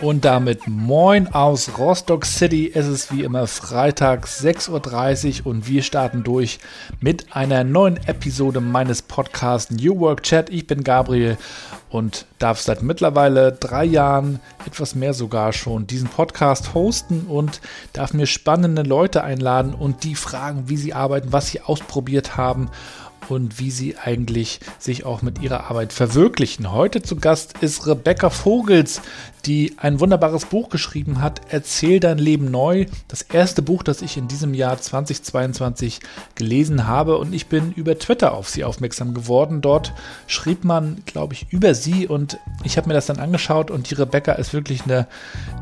Und damit moin aus Rostock City. Es ist wie immer Freitag 6.30 Uhr und wir starten durch mit einer neuen Episode meines Podcasts New Work Chat. Ich bin Gabriel und darf seit mittlerweile drei Jahren, etwas mehr sogar schon, diesen Podcast hosten und darf mir spannende Leute einladen und die fragen, wie sie arbeiten, was sie ausprobiert haben und wie sie eigentlich sich auch mit ihrer Arbeit verwirklichen. Heute zu Gast ist Rebecca Vogels, die ein wunderbares Buch geschrieben hat, Erzähl dein Leben neu. Das erste Buch, das ich in diesem Jahr 2022 gelesen habe und ich bin über Twitter auf sie aufmerksam geworden. Dort schrieb man, glaube ich, über sie und ich habe mir das dann angeschaut und die Rebecca ist wirklich eine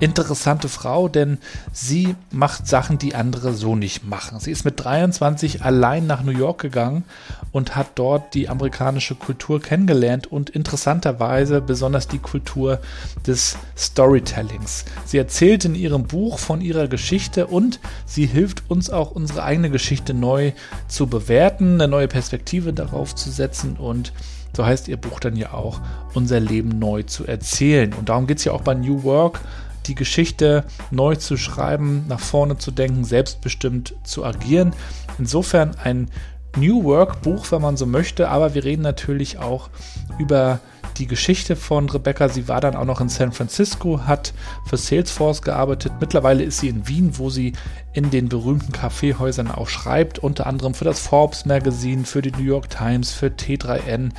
interessante Frau, denn sie macht Sachen, die andere so nicht machen. Sie ist mit 23 allein nach New York gegangen und hat dort die amerikanische Kultur kennengelernt und interessanterweise besonders die Kultur des Storytellings. Sie erzählt in ihrem Buch von ihrer Geschichte und sie hilft uns auch unsere eigene Geschichte neu zu bewerten, eine neue Perspektive darauf zu setzen und so heißt ihr Buch dann ja auch, unser Leben neu zu erzählen. Und darum geht es ja auch bei New Work, die Geschichte neu zu schreiben, nach vorne zu denken, selbstbestimmt zu agieren. Insofern ein New Work Buch, wenn man so möchte, aber wir reden natürlich auch über die Geschichte von Rebecca. Sie war dann auch noch in San Francisco, hat für Salesforce gearbeitet. Mittlerweile ist sie in Wien, wo sie in den berühmten Kaffeehäusern auch schreibt, unter anderem für das Forbes Magazine, für die New York Times, für T3N.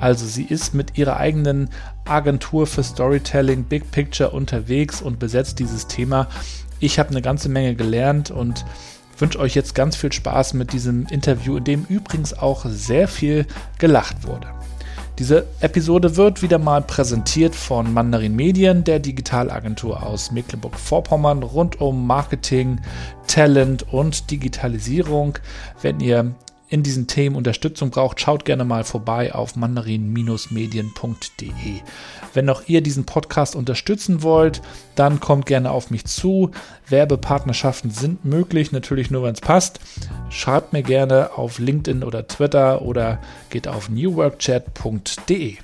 Also sie ist mit ihrer eigenen Agentur für Storytelling Big Picture unterwegs und besetzt dieses Thema. Ich habe eine ganze Menge gelernt und wünsche euch jetzt ganz viel Spaß mit diesem Interview, in dem übrigens auch sehr viel gelacht wurde. Diese Episode wird wieder mal präsentiert von Mandarin Medien, der Digitalagentur aus Mecklenburg-Vorpommern rund um Marketing, Talent und Digitalisierung. Wenn ihr in diesen Themen Unterstützung braucht, schaut gerne mal vorbei auf mandarin-medien.de. Wenn auch ihr diesen Podcast unterstützen wollt, dann kommt gerne auf mich zu. Werbepartnerschaften sind möglich, natürlich nur, wenn es passt. Schreibt mir gerne auf LinkedIn oder Twitter oder geht auf newworkchat.de.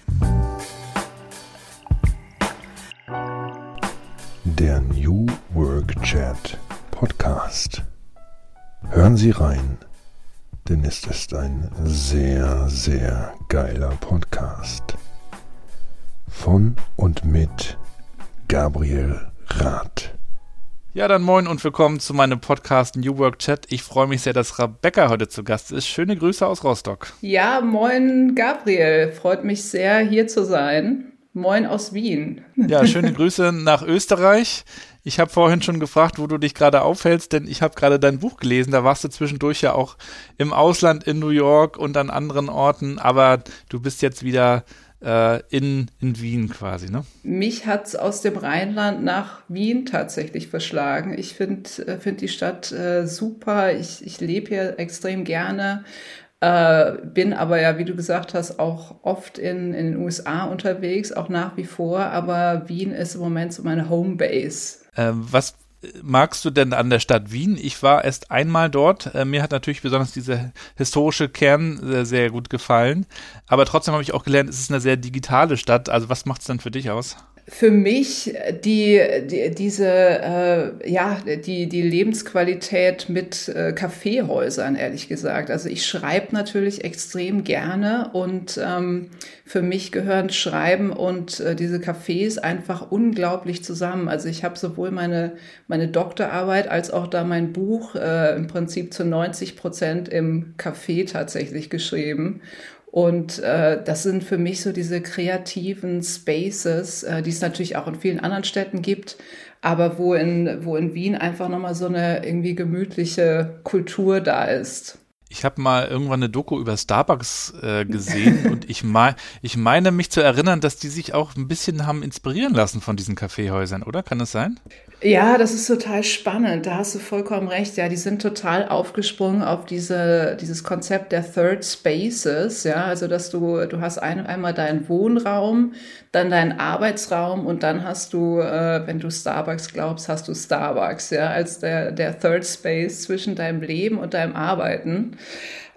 Der New Work Chat Podcast. Hören Sie rein denn es ist ein sehr, sehr geiler Podcast. Von und mit Gabriel Rath. Ja, dann moin und willkommen zu meinem Podcast New Work Chat. Ich freue mich sehr, dass Rebecca heute zu Gast ist. Schöne Grüße aus Rostock. Ja, moin Gabriel. Freut mich sehr, hier zu sein. Moin aus Wien. Ja, schöne Grüße nach Österreich. Ich habe vorhin schon gefragt, wo du dich gerade aufhältst, denn ich habe gerade dein Buch gelesen. Da warst du zwischendurch ja auch im Ausland in New York und an anderen Orten, aber du bist jetzt wieder äh, in, in Wien quasi, ne? Mich hat es aus dem Rheinland nach Wien tatsächlich verschlagen. Ich finde äh, find die Stadt äh, super. Ich, ich lebe hier extrem gerne. Äh, bin aber ja, wie du gesagt hast, auch oft in, in den USA unterwegs, auch nach wie vor. Aber Wien ist im Moment so meine Homebase. Ähm, was magst du denn an der Stadt Wien? Ich war erst einmal dort. Äh, mir hat natürlich besonders dieser historische Kern sehr, sehr gut gefallen. Aber trotzdem habe ich auch gelernt, es ist eine sehr digitale Stadt. Also was macht es denn für dich aus? Für mich die, die diese äh, ja die die Lebensqualität mit äh, Kaffeehäusern ehrlich gesagt. Also ich schreibe natürlich extrem gerne und ähm, für mich gehören Schreiben und äh, diese Cafés einfach unglaublich zusammen. Also ich habe sowohl meine meine Doktorarbeit als auch da mein Buch äh, im Prinzip zu 90 Prozent im Café tatsächlich geschrieben und äh, das sind für mich so diese kreativen Spaces, äh, die es natürlich auch in vielen anderen Städten gibt, aber wo in, wo in Wien einfach nochmal so eine irgendwie gemütliche Kultur da ist. Ich habe mal irgendwann eine Doku über Starbucks äh, gesehen und ich, mein, ich meine mich zu erinnern, dass die sich auch ein bisschen haben inspirieren lassen von diesen Kaffeehäusern, oder? Kann das sein? Ja, das ist total spannend. Da hast du vollkommen recht. Ja, die sind total aufgesprungen auf diese, dieses Konzept der Third Spaces. Ja, also dass du, du hast ein, einmal deinen Wohnraum, dann deinen Arbeitsraum und dann hast du, äh, wenn du Starbucks glaubst, hast du Starbucks, ja, als der, der Third Space zwischen deinem Leben und deinem Arbeiten.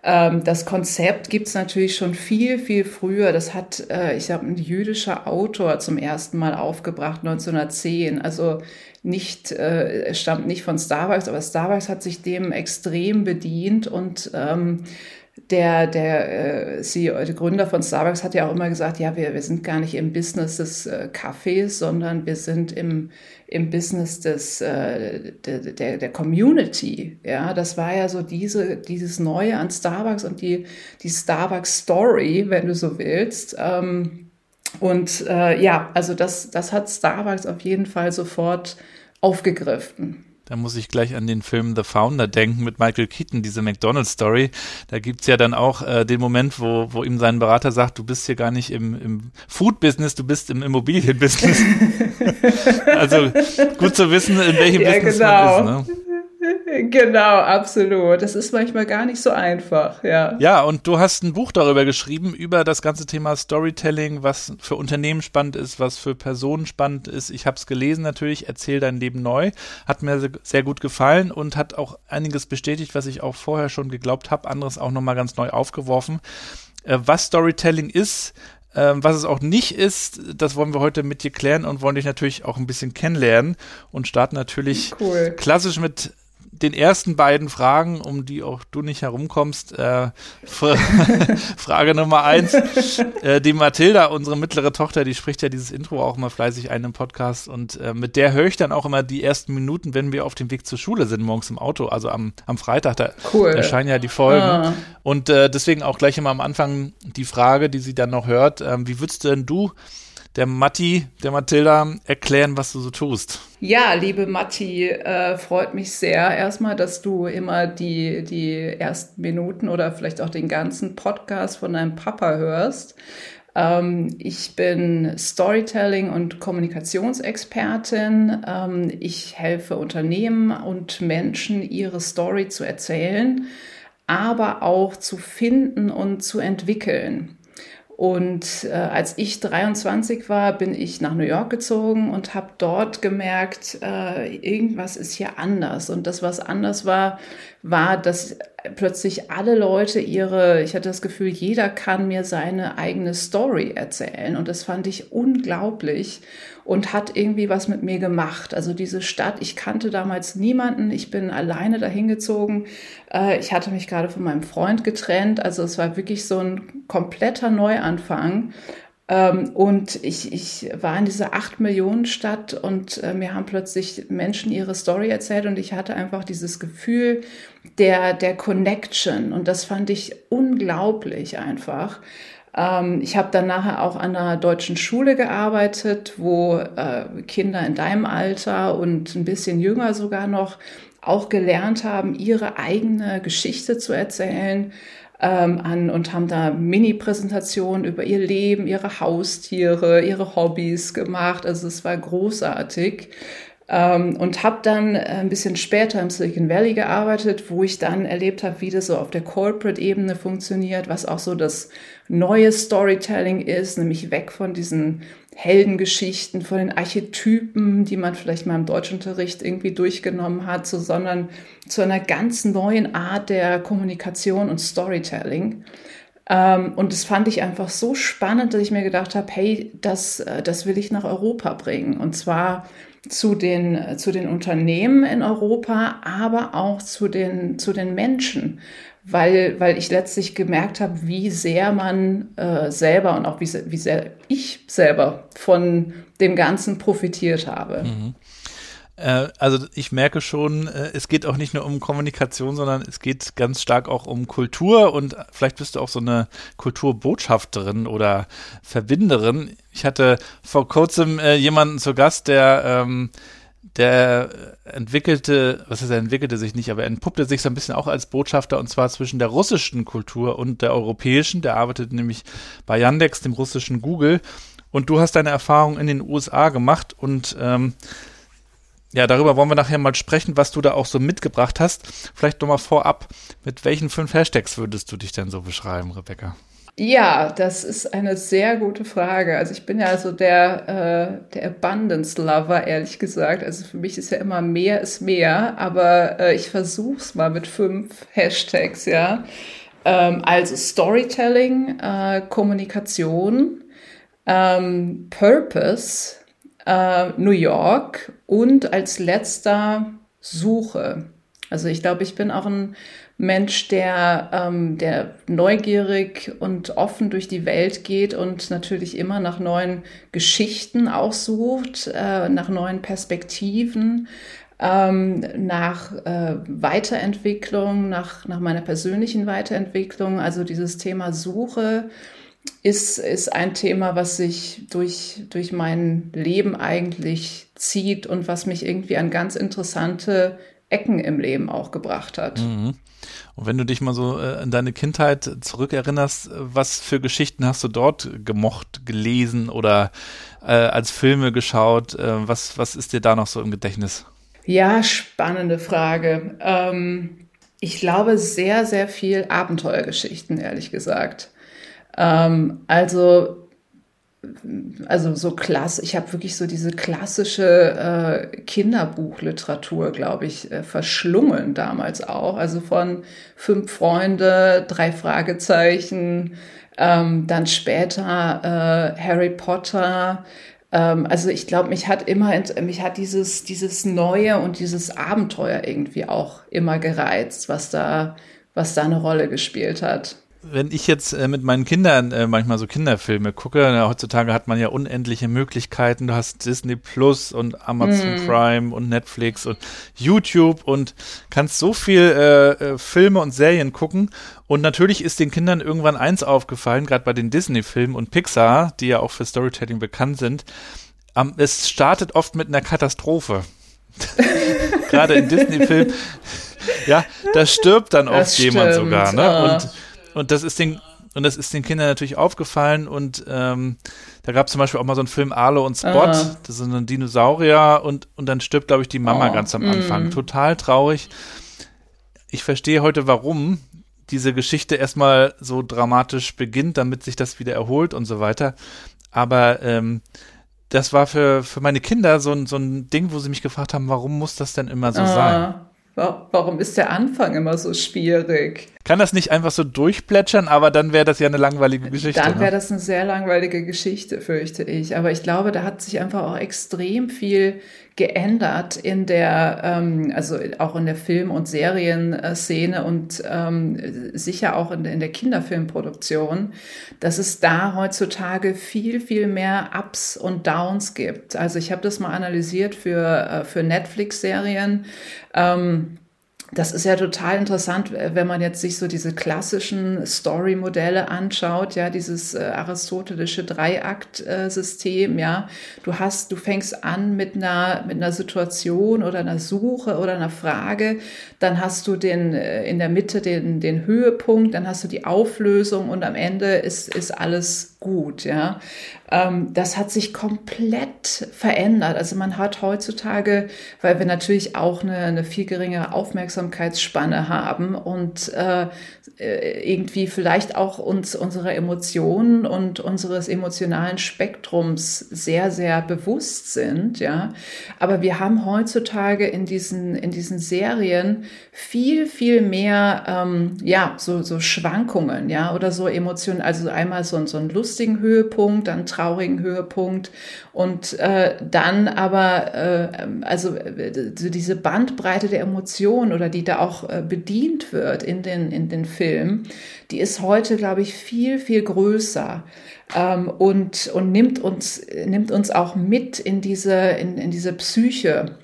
Ähm, das Konzept gibt es natürlich schon viel, viel früher. Das hat, äh, ich habe ein jüdischer Autor zum ersten Mal aufgebracht, 1910. Also nicht, äh, es stammt nicht von Starbucks, aber Starbucks hat sich dem extrem bedient und ähm, der, der, äh, CEO, der Gründer von Starbucks hat ja auch immer gesagt, ja, wir, wir sind gar nicht im Business des äh, Kaffees, sondern wir sind im, im Business des, äh, der, der, der Community. Ja, das war ja so diese, dieses Neue an Starbucks und die, die Starbucks Story, wenn du so willst. Ähm, und äh, ja, also das, das hat Starbucks auf jeden Fall sofort aufgegriffen. Da muss ich gleich an den Film The Founder denken mit Michael Keaton, diese McDonald's-Story. Da gibt's ja dann auch äh, den Moment, wo, wo ihm sein Berater sagt, du bist hier gar nicht im, im Food-Business, du bist im Immobilien-Business. also gut zu wissen, in welchem ja, Business genau. man ist. Ne? Genau, absolut. Das ist manchmal gar nicht so einfach, ja. Ja, und du hast ein Buch darüber geschrieben, über das ganze Thema Storytelling, was für Unternehmen spannend ist, was für Personen spannend ist. Ich habe es gelesen natürlich, Erzähl dein Leben neu. Hat mir sehr gut gefallen und hat auch einiges bestätigt, was ich auch vorher schon geglaubt habe, anderes auch nochmal ganz neu aufgeworfen. Äh, was Storytelling ist, ähm, was es auch nicht ist, das wollen wir heute mit dir klären und wollen dich natürlich auch ein bisschen kennenlernen und starten natürlich cool. klassisch mit den ersten beiden Fragen, um die auch du nicht herumkommst. Äh, Frage Nummer eins. Äh, die Mathilda, unsere mittlere Tochter, die spricht ja dieses Intro auch immer fleißig ein im Podcast und äh, mit der höre ich dann auch immer die ersten Minuten, wenn wir auf dem Weg zur Schule sind, morgens im Auto, also am, am Freitag, da cool. erscheinen ja die Folgen. Ah. Und äh, deswegen auch gleich immer am Anfang die Frage, die sie dann noch hört. Ähm, wie würdest denn du der Matti, der Mathilda erklären, was du so tust. Ja, liebe Matti, äh, freut mich sehr erstmal, dass du immer die, die ersten Minuten oder vielleicht auch den ganzen Podcast von deinem Papa hörst. Ähm, ich bin Storytelling- und Kommunikationsexpertin. Ähm, ich helfe Unternehmen und Menschen, ihre Story zu erzählen, aber auch zu finden und zu entwickeln. Und äh, als ich 23 war, bin ich nach New York gezogen und habe dort gemerkt, äh, irgendwas ist hier anders. Und das, was anders war, war, dass plötzlich alle Leute ihre, ich hatte das Gefühl, jeder kann mir seine eigene Story erzählen. Und das fand ich unglaublich und hat irgendwie was mit mir gemacht. Also diese Stadt, ich kannte damals niemanden, ich bin alleine dahin gezogen. Äh, ich hatte mich gerade von meinem Freund getrennt, also es war wirklich so ein kompletter Neuanfang. Ähm, und ich, ich war in dieser acht Millionen Stadt und äh, mir haben plötzlich Menschen ihre Story erzählt und ich hatte einfach dieses Gefühl der, der Connection und das fand ich unglaublich einfach. Ähm, ich habe dann nachher auch an einer deutschen Schule gearbeitet, wo äh, Kinder in deinem Alter und ein bisschen jünger sogar noch auch gelernt haben, ihre eigene Geschichte zu erzählen ähm, an und haben da Mini-Präsentationen über ihr Leben, ihre Haustiere, ihre Hobbys gemacht. Also es war großartig. Ähm, und habe dann äh, ein bisschen später im Silicon Valley gearbeitet, wo ich dann erlebt habe, wie das so auf der Corporate-Ebene funktioniert, was auch so das neue Storytelling ist, nämlich weg von diesen Heldengeschichten, von den Archetypen, die man vielleicht mal im Deutschunterricht irgendwie durchgenommen hat, so, sondern zu einer ganz neuen Art der Kommunikation und Storytelling. Ähm, und das fand ich einfach so spannend, dass ich mir gedacht habe, hey, das, äh, das will ich nach Europa bringen. Und zwar zu den, zu den Unternehmen in Europa, aber auch zu den, zu den Menschen, weil, weil ich letztlich gemerkt habe, wie sehr man äh, selber und auch wie, wie sehr ich selber von dem Ganzen profitiert habe. Mhm. Äh, also ich merke schon, äh, es geht auch nicht nur um Kommunikation, sondern es geht ganz stark auch um Kultur und vielleicht bist du auch so eine Kulturbotschafterin oder Verbinderin. Ich hatte vor kurzem äh, jemanden zu Gast, der ähm, der entwickelte, was ist er entwickelte sich nicht, aber er entpuppte sich so ein bisschen auch als Botschafter und zwar zwischen der russischen Kultur und der europäischen. Der arbeitet nämlich bei Yandex, dem russischen Google. Und du hast deine Erfahrung in den USA gemacht und ähm, ja, darüber wollen wir nachher mal sprechen, was du da auch so mitgebracht hast. Vielleicht nochmal vorab, mit welchen fünf Hashtags würdest du dich denn so beschreiben, Rebecca? Ja, das ist eine sehr gute Frage. Also ich bin ja also der, äh, der Abundance Lover, ehrlich gesagt. Also für mich ist ja immer mehr ist mehr, aber äh, ich versuch's mal mit fünf Hashtags, ja. Ähm, also Storytelling, äh, Kommunikation, ähm, Purpose, äh, New York und als letzter Suche. Also ich glaube, ich bin auch ein Mensch, der, ähm, der neugierig und offen durch die Welt geht und natürlich immer nach neuen Geschichten auch sucht, äh, nach neuen Perspektiven, ähm, nach äh, Weiterentwicklung, nach, nach meiner persönlichen Weiterentwicklung. Also dieses Thema Suche ist, ist ein Thema, was sich durch, durch mein Leben eigentlich zieht und was mich irgendwie an ganz interessante Ecken im Leben auch gebracht hat. Mhm. Und wenn du dich mal so äh, in deine Kindheit zurückerinnerst, was für Geschichten hast du dort gemocht, gelesen oder äh, als Filme geschaut? Äh, was, was ist dir da noch so im Gedächtnis? Ja, spannende Frage. Ähm, ich glaube sehr, sehr viel Abenteuergeschichten, ehrlich gesagt. Ähm, also also so klasse, ich habe wirklich so diese klassische äh, Kinderbuchliteratur, glaube ich, äh, verschlungen damals auch. Also von Fünf Freunde, drei Fragezeichen, ähm, dann später äh, Harry Potter. Ähm, also ich glaube, mich hat immer, mich hat dieses, dieses Neue und dieses Abenteuer irgendwie auch immer gereizt, was da, was da eine Rolle gespielt hat wenn ich jetzt äh, mit meinen Kindern äh, manchmal so Kinderfilme gucke, na, heutzutage hat man ja unendliche Möglichkeiten. Du hast Disney Plus und Amazon mm. Prime und Netflix und YouTube und kannst so viel äh, äh, Filme und Serien gucken. Und natürlich ist den Kindern irgendwann eins aufgefallen, gerade bei den Disney-Filmen und Pixar, die ja auch für Storytelling bekannt sind. Ähm, es startet oft mit einer Katastrophe. gerade in Disney-Filmen. Ja, da stirbt dann oft das jemand stimmt. sogar, ne? Und und das ist den, und das ist den Kindern natürlich aufgefallen und ähm, da gab es zum Beispiel auch mal so einen Film Arlo und Spot, ah. das sind ein Dinosaurier und, und dann stirbt, glaube ich, die Mama oh. ganz am Anfang. Mm. Total traurig. Ich verstehe heute, warum diese Geschichte erstmal so dramatisch beginnt, damit sich das wieder erholt und so weiter. Aber ähm, das war für, für meine Kinder so ein, so ein Ding, wo sie mich gefragt haben, warum muss das denn immer so ah. sein? Warum ist der Anfang immer so schwierig? Kann das nicht einfach so durchplätschern, aber dann wäre das ja eine langweilige Geschichte. Dann wäre ne? das eine sehr langweilige Geschichte, fürchte ich. Aber ich glaube, da hat sich einfach auch extrem viel geändert in der, ähm, also auch in der Film- und Serienszene und ähm, sicher auch in, in der Kinderfilmproduktion, dass es da heutzutage viel, viel mehr Ups und Downs gibt. Also ich habe das mal analysiert für, äh, für Netflix-Serien. Ähm, das ist ja total interessant, wenn man jetzt sich so diese klassischen Story-Modelle anschaut, ja, dieses äh, aristotelische Dreiakt-System, ja. Du hast, du fängst an mit einer, mit einer Situation oder einer Suche oder einer Frage, dann hast du den, äh, in der Mitte den, den Höhepunkt, dann hast du die Auflösung und am Ende ist, ist alles gut, ja. Ähm, das hat sich komplett verändert. Also man hat heutzutage, weil wir natürlich auch eine, eine viel geringere Aufmerksamkeitsspanne haben und äh, äh, irgendwie vielleicht auch uns unsere Emotionen und unseres emotionalen Spektrums sehr, sehr bewusst sind, ja. Aber wir haben heutzutage in diesen, in diesen Serien viel, viel mehr, ähm, ja, so, so Schwankungen, ja, oder so Emotionen, also einmal so, so einen lustigen Höhepunkt, dann traurigen Höhepunkt und äh, dann aber, äh, also äh, diese Bandbreite der Emotionen oder die da auch äh, bedient wird in den, in den Filmen, die ist heute, glaube ich, viel, viel größer ähm, und, und nimmt, uns, nimmt uns auch mit in diese, in, in diese Psyche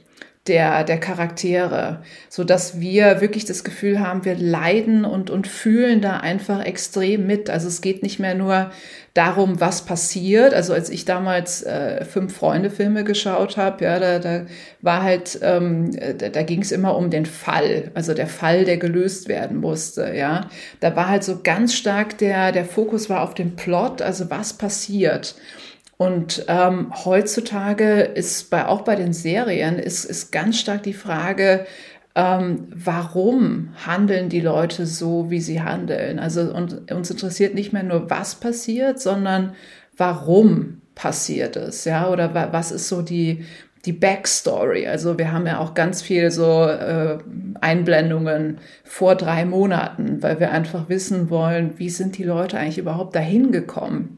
der, der Charaktere, so dass wir wirklich das Gefühl haben, wir leiden und, und fühlen da einfach extrem mit. Also es geht nicht mehr nur darum, was passiert. Also als ich damals äh, fünf Freunde Filme geschaut habe, ja, da, da war halt, ähm, da, da ging es immer um den Fall, also der Fall, der gelöst werden musste, ja. Da war halt so ganz stark der, der Fokus war auf den Plot, also was passiert. Und ähm, heutzutage ist bei, auch bei den Serien ist, ist ganz stark die Frage, ähm, warum handeln die Leute so, wie sie handeln? Also und, uns interessiert nicht mehr nur, was passiert, sondern warum passiert es, ja? Oder wa was ist so die, die Backstory. Also wir haben ja auch ganz viel so äh, Einblendungen vor drei Monaten, weil wir einfach wissen wollen, wie sind die Leute eigentlich überhaupt dahin gekommen.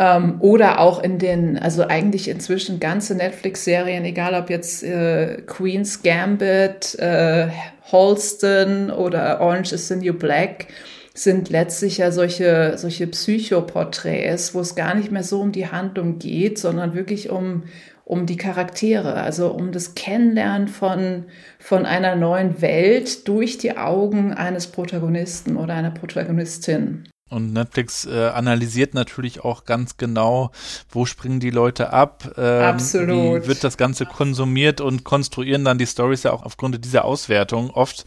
Ähm, oder auch in den, also eigentlich inzwischen ganze Netflix-Serien, egal ob jetzt äh, Queen's Gambit, äh, Halston oder Orange is the New Black, sind letztlich ja solche, solche Psychoporträts, wo es gar nicht mehr so um die Handlung geht, sondern wirklich um, um die Charaktere, also um das Kennenlernen von, von einer neuen Welt durch die Augen eines Protagonisten oder einer Protagonistin. Und Netflix äh, analysiert natürlich auch ganz genau, wo springen die Leute ab, ähm, Absolut. wie wird das Ganze konsumiert und konstruieren dann die Stories ja auch aufgrund dieser Auswertung. Oft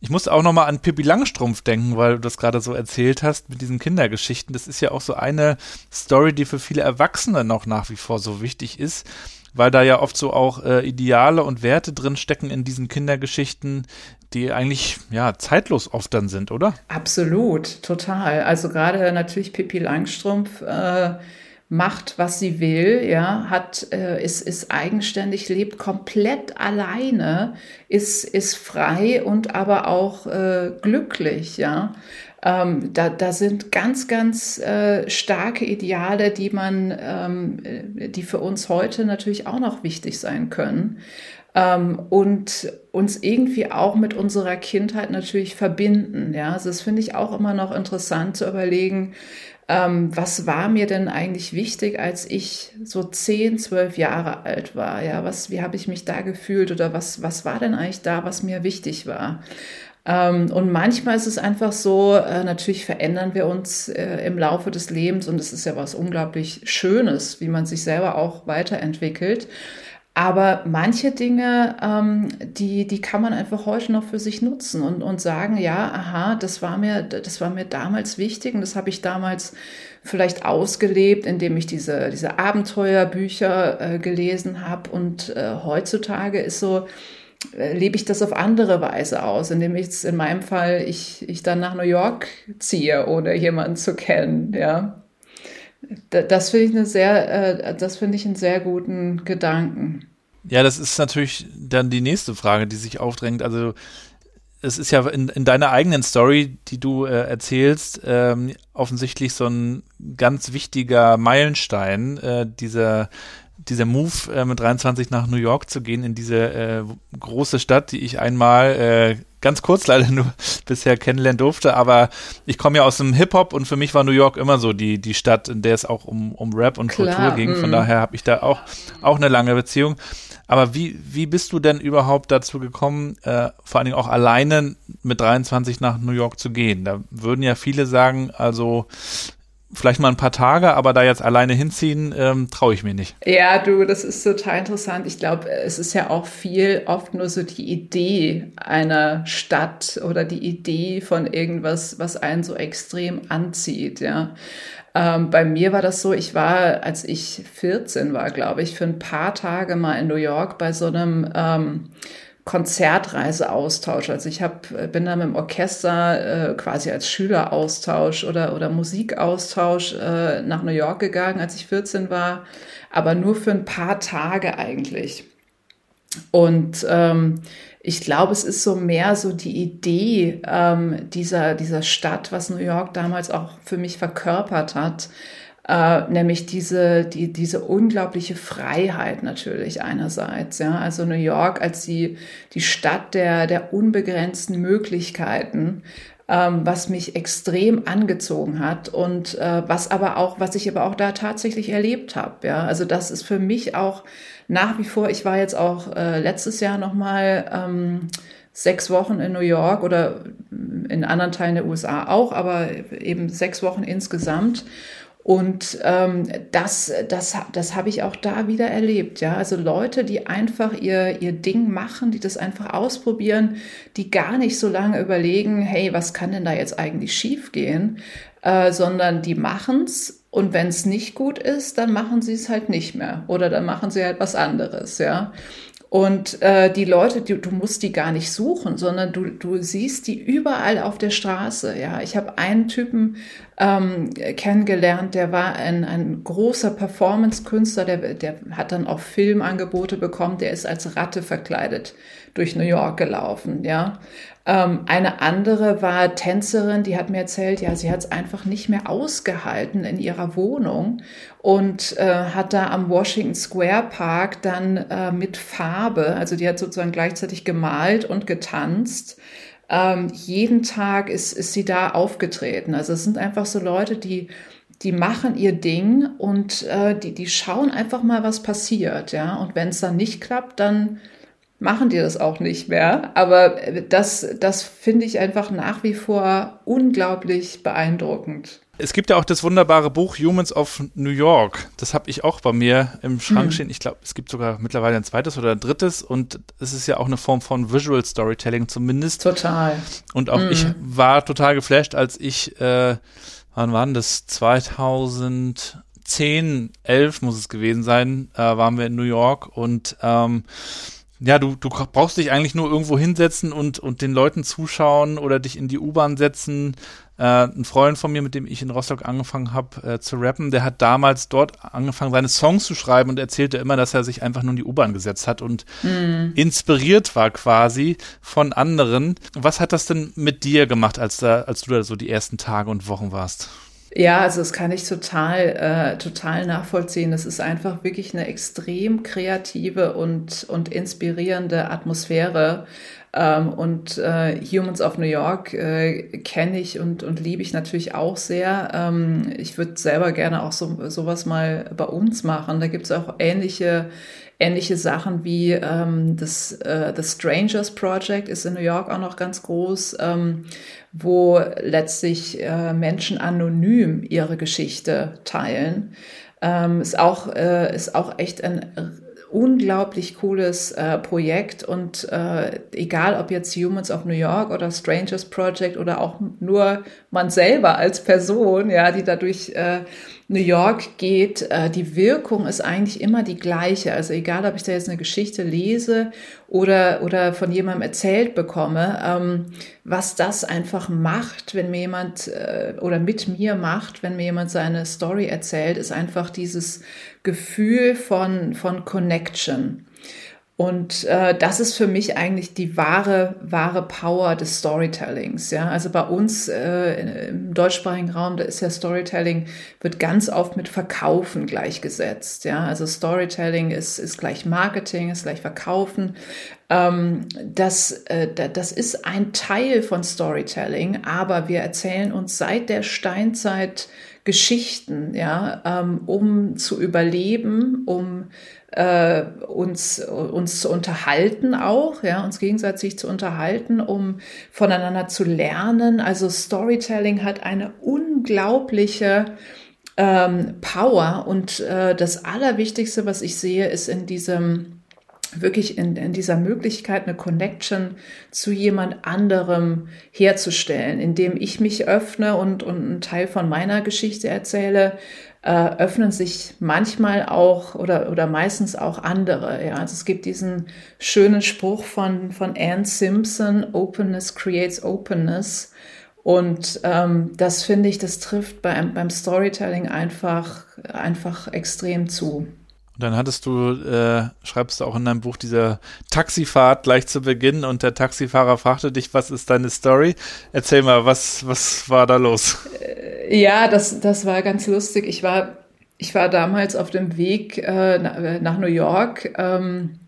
ich muss auch nochmal an Pippi Langstrumpf denken, weil du das gerade so erzählt hast mit diesen Kindergeschichten. Das ist ja auch so eine Story, die für viele Erwachsene noch nach wie vor so wichtig ist weil da ja oft so auch äh, Ideale und Werte drin stecken in diesen Kindergeschichten, die eigentlich ja zeitlos oft dann sind, oder? Absolut, total. Also gerade natürlich Pippi Langstrumpf äh, macht, was sie will, ja, hat, äh, ist, ist eigenständig, lebt komplett alleine, ist, ist frei und aber auch äh, glücklich, ja. Ähm, da, da sind ganz, ganz äh, starke Ideale, die man, ähm, äh, die für uns heute natürlich auch noch wichtig sein können. Ähm, und uns irgendwie auch mit unserer Kindheit natürlich verbinden. Ja, also das finde ich auch immer noch interessant zu überlegen, ähm, was war mir denn eigentlich wichtig, als ich so zehn, zwölf Jahre alt war? Ja, was, wie habe ich mich da gefühlt oder was, was war denn eigentlich da, was mir wichtig war? Ähm, und manchmal ist es einfach so, äh, natürlich verändern wir uns äh, im Laufe des Lebens und es ist ja was unglaublich Schönes, wie man sich selber auch weiterentwickelt. Aber manche Dinge, ähm, die, die kann man einfach heute noch für sich nutzen und, und sagen, ja, aha, das war mir, das war mir damals wichtig und das habe ich damals vielleicht ausgelebt, indem ich diese, diese Abenteuerbücher äh, gelesen habe. Und äh, heutzutage ist so, äh, lebe ich das auf andere Weise aus, indem ich in meinem Fall ich, ich dann nach New York ziehe, ohne jemanden zu kennen, ja. Das finde ich äh, das ich einen sehr guten Gedanken. Ja, das ist natürlich dann die nächste Frage, die sich aufdrängt. Also es ist ja in, in deiner eigenen Story, die du äh, erzählst, ähm, offensichtlich so ein ganz wichtiger Meilenstein, äh, dieser dieser Move äh, mit 23 nach New York zu gehen, in diese äh, große Stadt, die ich einmal äh, ganz kurz leider nur bisher kennenlernen durfte, aber ich komme ja aus dem Hip-Hop und für mich war New York immer so die, die Stadt, in der es auch um, um Rap und Klar, Kultur ging. Von mm. daher habe ich da auch, auch eine lange Beziehung. Aber wie, wie bist du denn überhaupt dazu gekommen, äh, vor allen Dingen auch alleine mit 23 nach New York zu gehen? Da würden ja viele sagen, also vielleicht mal ein paar Tage, aber da jetzt alleine hinziehen, ähm, traue ich mir nicht. Ja, du, das ist total interessant. Ich glaube, es ist ja auch viel oft nur so die Idee einer Stadt oder die Idee von irgendwas, was einen so extrem anzieht, ja. Ähm, bei mir war das so, ich war, als ich 14 war, glaube ich, für ein paar Tage mal in New York bei so einem ähm, Konzertreiseaustausch. Also ich hab, bin da mit dem Orchester äh, quasi als Schüleraustausch oder, oder Musikaustausch äh, nach New York gegangen, als ich 14 war, aber nur für ein paar Tage eigentlich. Und ähm, ich glaube, es ist so mehr so die Idee ähm, dieser, dieser Stadt, was New York damals auch für mich verkörpert hat, äh, nämlich diese, die, diese unglaubliche Freiheit natürlich einerseits. Ja? Also New York als die, die Stadt der, der unbegrenzten Möglichkeiten. ähm, was mich extrem angezogen hat und äh, was aber auch, was ich aber auch da tatsächlich erlebt habe. Ja, also das ist für mich auch nach wie vor. Ich war jetzt auch äh, letztes Jahr noch mal ähm, sechs Wochen in New York oder in anderen Teilen der USA auch, aber eben sechs Wochen insgesamt. Und ähm, das, das, das habe ich auch da wieder erlebt. Ja, also Leute, die einfach ihr, ihr Ding machen, die das einfach ausprobieren, die gar nicht so lange überlegen, hey, was kann denn da jetzt eigentlich schiefgehen, äh, sondern die machen's und wenn es nicht gut ist, dann machen sie es halt nicht mehr oder dann machen sie halt was anderes. Ja, und äh, die Leute, die, du musst die gar nicht suchen, sondern du, du siehst die überall auf der Straße. Ja, ich habe einen Typen ähm, kennengelernt, der war ein, ein großer Performance-Künstler, der, der hat dann auch Filmangebote bekommen, der ist als Ratte verkleidet durch New York gelaufen. Ja, ähm, eine andere war Tänzerin, die hat mir erzählt, ja, sie hat es einfach nicht mehr ausgehalten in ihrer Wohnung und äh, hat da am Washington Square Park dann äh, mit Farbe, also die hat sozusagen gleichzeitig gemalt und getanzt. Ähm, jeden Tag ist, ist sie da aufgetreten. Also es sind einfach so Leute, die die machen ihr Ding und äh, die, die schauen einfach mal, was passiert, ja. Und wenn es dann nicht klappt, dann machen die das auch nicht mehr. Aber das, das finde ich einfach nach wie vor unglaublich beeindruckend. Es gibt ja auch das wunderbare Buch Humans of New York. Das habe ich auch bei mir im Schrank hm. stehen. Ich glaube, es gibt sogar mittlerweile ein zweites oder ein drittes. Und es ist ja auch eine Form von Visual Storytelling zumindest. Total. Und auch hm. ich war total geflasht, als ich, äh, wann war denn das? 2010, 11 muss es gewesen sein, äh, waren wir in New York und ähm, ja, du, du brauchst dich eigentlich nur irgendwo hinsetzen und, und den Leuten zuschauen oder dich in die U-Bahn setzen. Äh, ein Freund von mir, mit dem ich in Rostock angefangen habe äh, zu rappen, der hat damals dort angefangen, seine Songs zu schreiben und erzählte immer, dass er sich einfach nur in die U-Bahn gesetzt hat und mm. inspiriert war quasi von anderen. Was hat das denn mit dir gemacht, als, da, als du da so die ersten Tage und Wochen warst? Ja, also das kann ich total, äh, total nachvollziehen. Das ist einfach wirklich eine extrem kreative und, und inspirierende Atmosphäre. Ähm, und äh, Humans of New York äh, kenne ich und, und liebe ich natürlich auch sehr. Ähm, ich würde selber gerne auch so sowas mal bei uns machen. Da gibt es auch ähnliche ähnliche Sachen wie ähm, das äh, The Strangers Project ist in New York auch noch ganz groß, ähm, wo letztlich äh, Menschen anonym ihre Geschichte teilen. Ähm, ist auch äh, ist auch echt ein unglaublich cooles äh, Projekt und äh, egal ob jetzt Humans of New York oder Strangers Project oder auch nur man selber als Person, ja, die dadurch äh, New York geht, äh, die Wirkung ist eigentlich immer die gleiche. Also egal, ob ich da jetzt eine Geschichte lese oder, oder von jemandem erzählt bekomme, ähm, was das einfach macht, wenn mir jemand äh, oder mit mir macht, wenn mir jemand seine Story erzählt, ist einfach dieses Gefühl von, von Connection. Und äh, das ist für mich eigentlich die wahre, wahre Power des Storytellings. Ja, also bei uns äh, im deutschsprachigen Raum, da ist ja Storytelling wird ganz oft mit Verkaufen gleichgesetzt. Ja, also Storytelling ist ist gleich Marketing, ist gleich Verkaufen. Ähm, das äh, das ist ein Teil von Storytelling, aber wir erzählen uns seit der Steinzeit Geschichten, ja, ähm, um zu überleben, um äh, uns, uns zu unterhalten auch, ja, uns gegenseitig zu unterhalten, um voneinander zu lernen. Also Storytelling hat eine unglaubliche ähm, Power und äh, das Allerwichtigste, was ich sehe, ist in diesem wirklich in, in dieser Möglichkeit, eine Connection zu jemand anderem herzustellen, indem ich mich öffne und, und einen Teil von meiner Geschichte erzähle, äh, öffnen sich manchmal auch oder, oder meistens auch andere. Ja. Also es gibt diesen schönen Spruch von, von Anne Simpson, Openness creates Openness. Und ähm, das finde ich, das trifft beim, beim Storytelling einfach, einfach extrem zu. Und dann hattest du, äh, schreibst du auch in deinem Buch, diese Taxifahrt gleich zu Beginn und der Taxifahrer fragte dich, was ist deine Story? Erzähl mal, was, was war da los? Äh, ja, das, das war ganz lustig. Ich war, ich war damals auf dem Weg äh, nach New York. Ähm,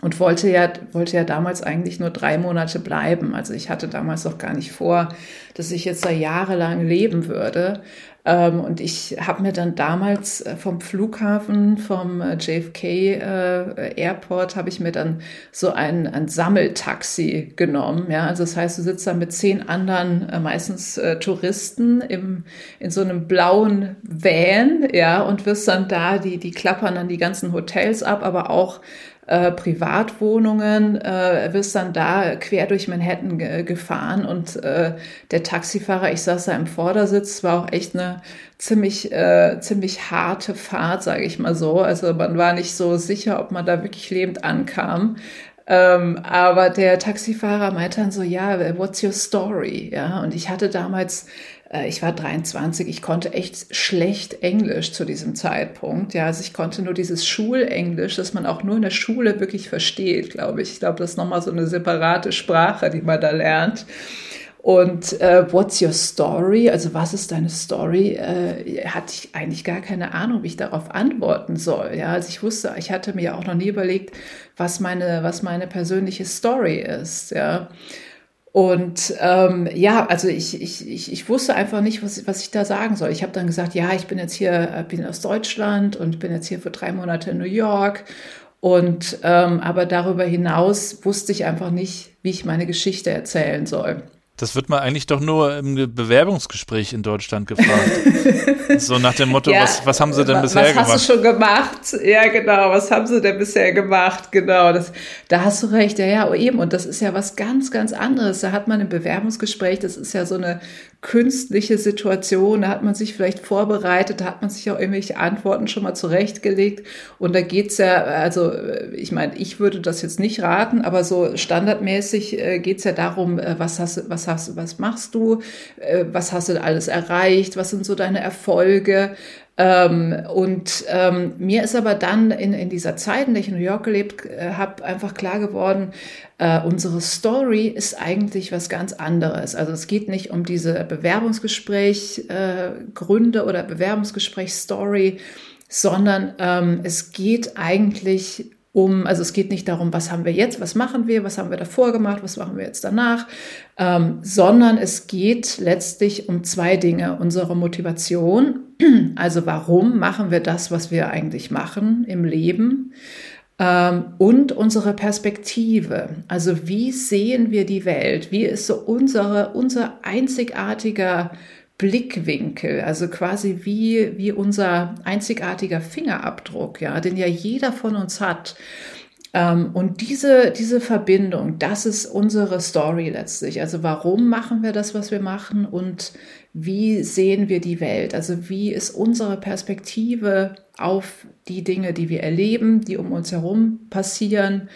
und wollte ja, wollte ja damals eigentlich nur drei Monate bleiben. Also ich hatte damals noch gar nicht vor, dass ich jetzt da jahrelang leben würde. Ähm, und ich habe mir dann damals äh, vom Flughafen, vom äh, JFK äh, Airport, habe ich mir dann so ein, ein Sammeltaxi genommen. Ja, also das heißt, du sitzt da mit zehn anderen, meistens Touristen im, in so einem blauen Van, ja, und wirst dann da, die, die klappern dann die ganzen Hotels ab, aber auch äh, Privatwohnungen, äh, wirst dann da quer durch Manhattan ge gefahren und äh, der Taxifahrer, ich saß da im Vordersitz, war auch echt eine ziemlich, äh, ziemlich harte Fahrt, sage ich mal so. Also man war nicht so sicher, ob man da wirklich lebend ankam. Ähm, aber der Taxifahrer meinte dann so, ja, what's your story? Ja, und ich hatte damals ich war 23, ich konnte echt schlecht Englisch zu diesem Zeitpunkt. Ja, also ich konnte nur dieses Schulenglisch, das man auch nur in der Schule wirklich versteht, glaube ich. Ich glaube, das ist nochmal so eine separate Sprache, die man da lernt. Und äh, what's your story? Also was ist deine Story? Äh, hatte ich eigentlich gar keine Ahnung, wie ich darauf antworten soll. Ja, also ich wusste, ich hatte mir auch noch nie überlegt, was meine, was meine persönliche Story ist. Ja. Und ähm, ja, also ich, ich, ich, ich wusste einfach nicht, was, was ich da sagen soll. Ich habe dann gesagt, ja, ich bin jetzt hier, äh, bin aus Deutschland und bin jetzt hier für drei Monate in New York. Und ähm, aber darüber hinaus wusste ich einfach nicht, wie ich meine Geschichte erzählen soll. Das wird man eigentlich doch nur im Bewerbungsgespräch in Deutschland gefragt. so nach dem Motto, ja, was, was haben Sie denn bisher gemacht? Was hast du schon gemacht? Ja, genau. Was haben Sie denn bisher gemacht? Genau. Das, da hast du recht. Ja, ja, eben. Und das ist ja was ganz, ganz anderes. Da hat man im Bewerbungsgespräch, das ist ja so eine künstliche Situation, da hat man sich vielleicht vorbereitet, da hat man sich auch irgendwelche Antworten schon mal zurechtgelegt. Und da geht's ja, also ich meine, ich würde das jetzt nicht raten, aber so standardmäßig äh, geht's ja darum, äh, was hast, was hast, was machst du, äh, was hast du alles erreicht, was sind so deine Erfolge, ähm, und ähm, mir ist aber dann in, in dieser Zeit, in der ich in New York gelebt äh, habe, einfach klar geworden, äh, unsere Story ist eigentlich was ganz anderes. Also es geht nicht um diese Bewerbungsgespräch äh, oder Bewerbungsgespräch Story, sondern ähm, es geht eigentlich um, also es geht nicht darum, was haben wir jetzt, was machen wir, was haben wir davor gemacht, was machen wir jetzt danach, ähm, sondern es geht letztlich um zwei Dinge. Unsere Motivation, also warum machen wir das, was wir eigentlich machen im Leben ähm, und unsere Perspektive. Also wie sehen wir die Welt? Wie ist so unsere, unser einzigartiger Blickwinkel, also quasi wie, wie unser einzigartiger Fingerabdruck, ja, den ja jeder von uns hat. Ähm, und diese, diese Verbindung, das ist unsere Story letztlich. Also warum machen wir das, was wir machen und wie sehen wir die Welt? Also wie ist unsere Perspektive auf die Dinge, die wir erleben, die um uns herum passieren,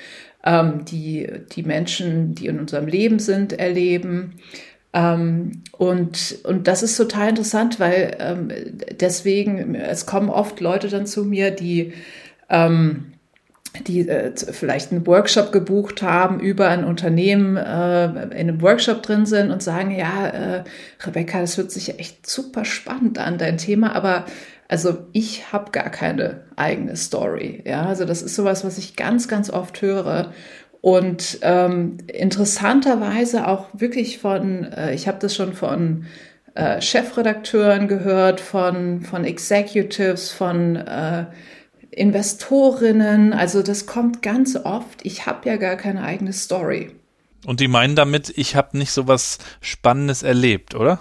ähm, die die Menschen, die in unserem Leben sind, erleben. Ähm, und, und das ist total interessant, weil ähm, deswegen, es kommen oft Leute dann zu mir, die, ähm, die äh, vielleicht einen Workshop gebucht haben über ein Unternehmen, äh, in einem Workshop drin sind und sagen, ja, äh, Rebecca, das hört sich echt super spannend an, dein Thema, aber also ich habe gar keine eigene Story. Ja, also das ist sowas, was ich ganz, ganz oft höre. Und ähm, interessanterweise auch wirklich von, äh, ich habe das schon von äh, Chefredakteuren gehört, von, von Executives, von äh, Investorinnen. Also das kommt ganz oft. Ich habe ja gar keine eigene Story. Und die meinen damit, ich habe nicht so was Spannendes erlebt, oder?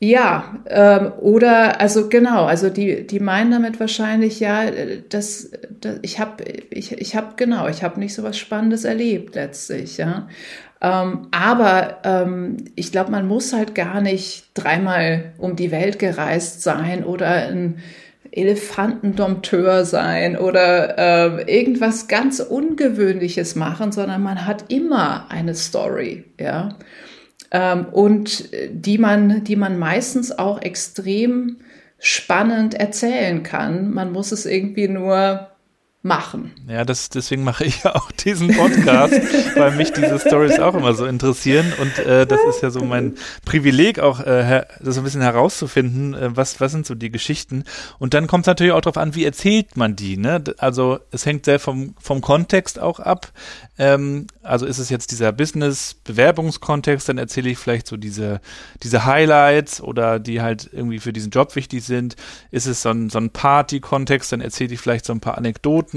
Ja, ähm, oder also genau, also die die meinen damit wahrscheinlich ja, dass, dass ich habe ich ich habe genau, ich habe nicht so was Spannendes erlebt letztlich, ja. Ähm, aber ähm, ich glaube, man muss halt gar nicht dreimal um die Welt gereist sein oder ein Elefantendompteur sein oder äh, irgendwas ganz Ungewöhnliches machen, sondern man hat immer eine Story, ja ähm, und die man, die man meistens auch extrem spannend erzählen kann. Man muss es irgendwie nur machen. Ja, das, deswegen mache ich ja auch diesen Podcast, weil mich diese Stories auch immer so interessieren und äh, das ist ja so mein Privileg auch, äh, das ein bisschen herauszufinden, äh, was, was sind so die Geschichten und dann kommt es natürlich auch darauf an, wie erzählt man die, ne? Also es hängt sehr vom, vom Kontext auch ab, ähm, also ist es jetzt dieser Business-Bewerbungskontext, dann erzähle ich vielleicht so diese, diese Highlights oder die halt irgendwie für diesen Job wichtig sind. Ist es so ein, so ein Party-Kontext, dann erzähle ich vielleicht so ein paar Anekdoten.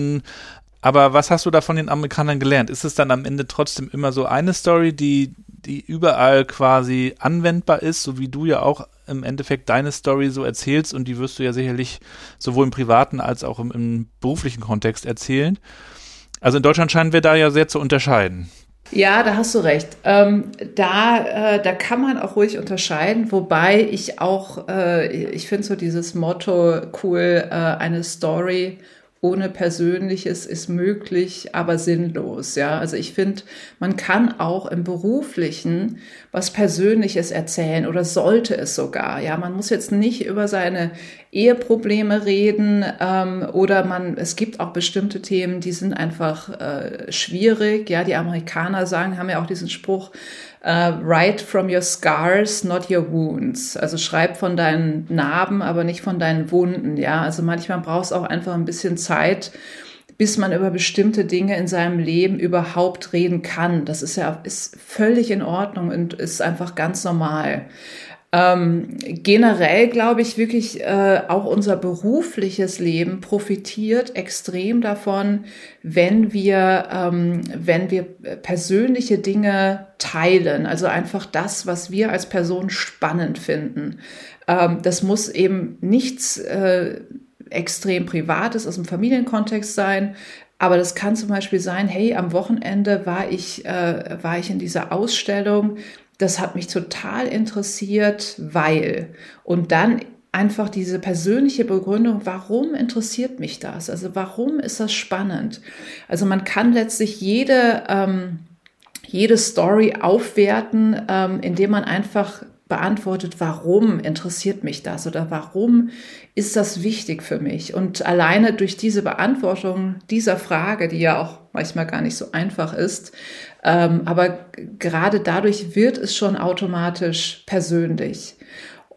Aber was hast du da von den Amerikanern gelernt? Ist es dann am Ende trotzdem immer so eine Story, die, die überall quasi anwendbar ist, so wie du ja auch im Endeffekt deine Story so erzählst und die wirst du ja sicherlich sowohl im privaten als auch im, im beruflichen Kontext erzählen? Also in Deutschland scheinen wir da ja sehr zu unterscheiden. Ja, da hast du recht. Ähm, da, äh, da kann man auch ruhig unterscheiden, wobei ich auch, äh, ich finde so dieses Motto cool, äh, eine Story ohne Persönliches ist möglich, aber sinnlos. Ja, also ich finde, man kann auch im Beruflichen was Persönliches erzählen oder sollte es sogar. Ja, man muss jetzt nicht über seine Eheprobleme reden ähm, oder man, es gibt auch bestimmte Themen, die sind einfach äh, schwierig. Ja, die Amerikaner sagen, haben ja auch diesen Spruch, Uh, write from your scars, not your wounds. Also schreib von deinen Narben, aber nicht von deinen Wunden. Ja, also manchmal braucht es auch einfach ein bisschen Zeit, bis man über bestimmte Dinge in seinem Leben überhaupt reden kann. Das ist ja ist völlig in Ordnung und ist einfach ganz normal. Ähm, generell glaube ich wirklich, äh, auch unser berufliches Leben profitiert extrem davon, wenn wir, ähm, wenn wir persönliche Dinge teilen. Also einfach das, was wir als Person spannend finden. Ähm, das muss eben nichts äh, extrem Privates aus dem Familienkontext sein. Aber das kann zum Beispiel sein, hey, am Wochenende war ich, äh, war ich in dieser Ausstellung das hat mich total interessiert, weil. Und dann einfach diese persönliche Begründung, warum interessiert mich das? Also warum ist das spannend? Also man kann letztlich jede, ähm, jede Story aufwerten, ähm, indem man einfach beantwortet, warum interessiert mich das oder warum ist das wichtig für mich? Und alleine durch diese Beantwortung dieser Frage, die ja auch manchmal gar nicht so einfach ist, aber gerade dadurch wird es schon automatisch persönlich.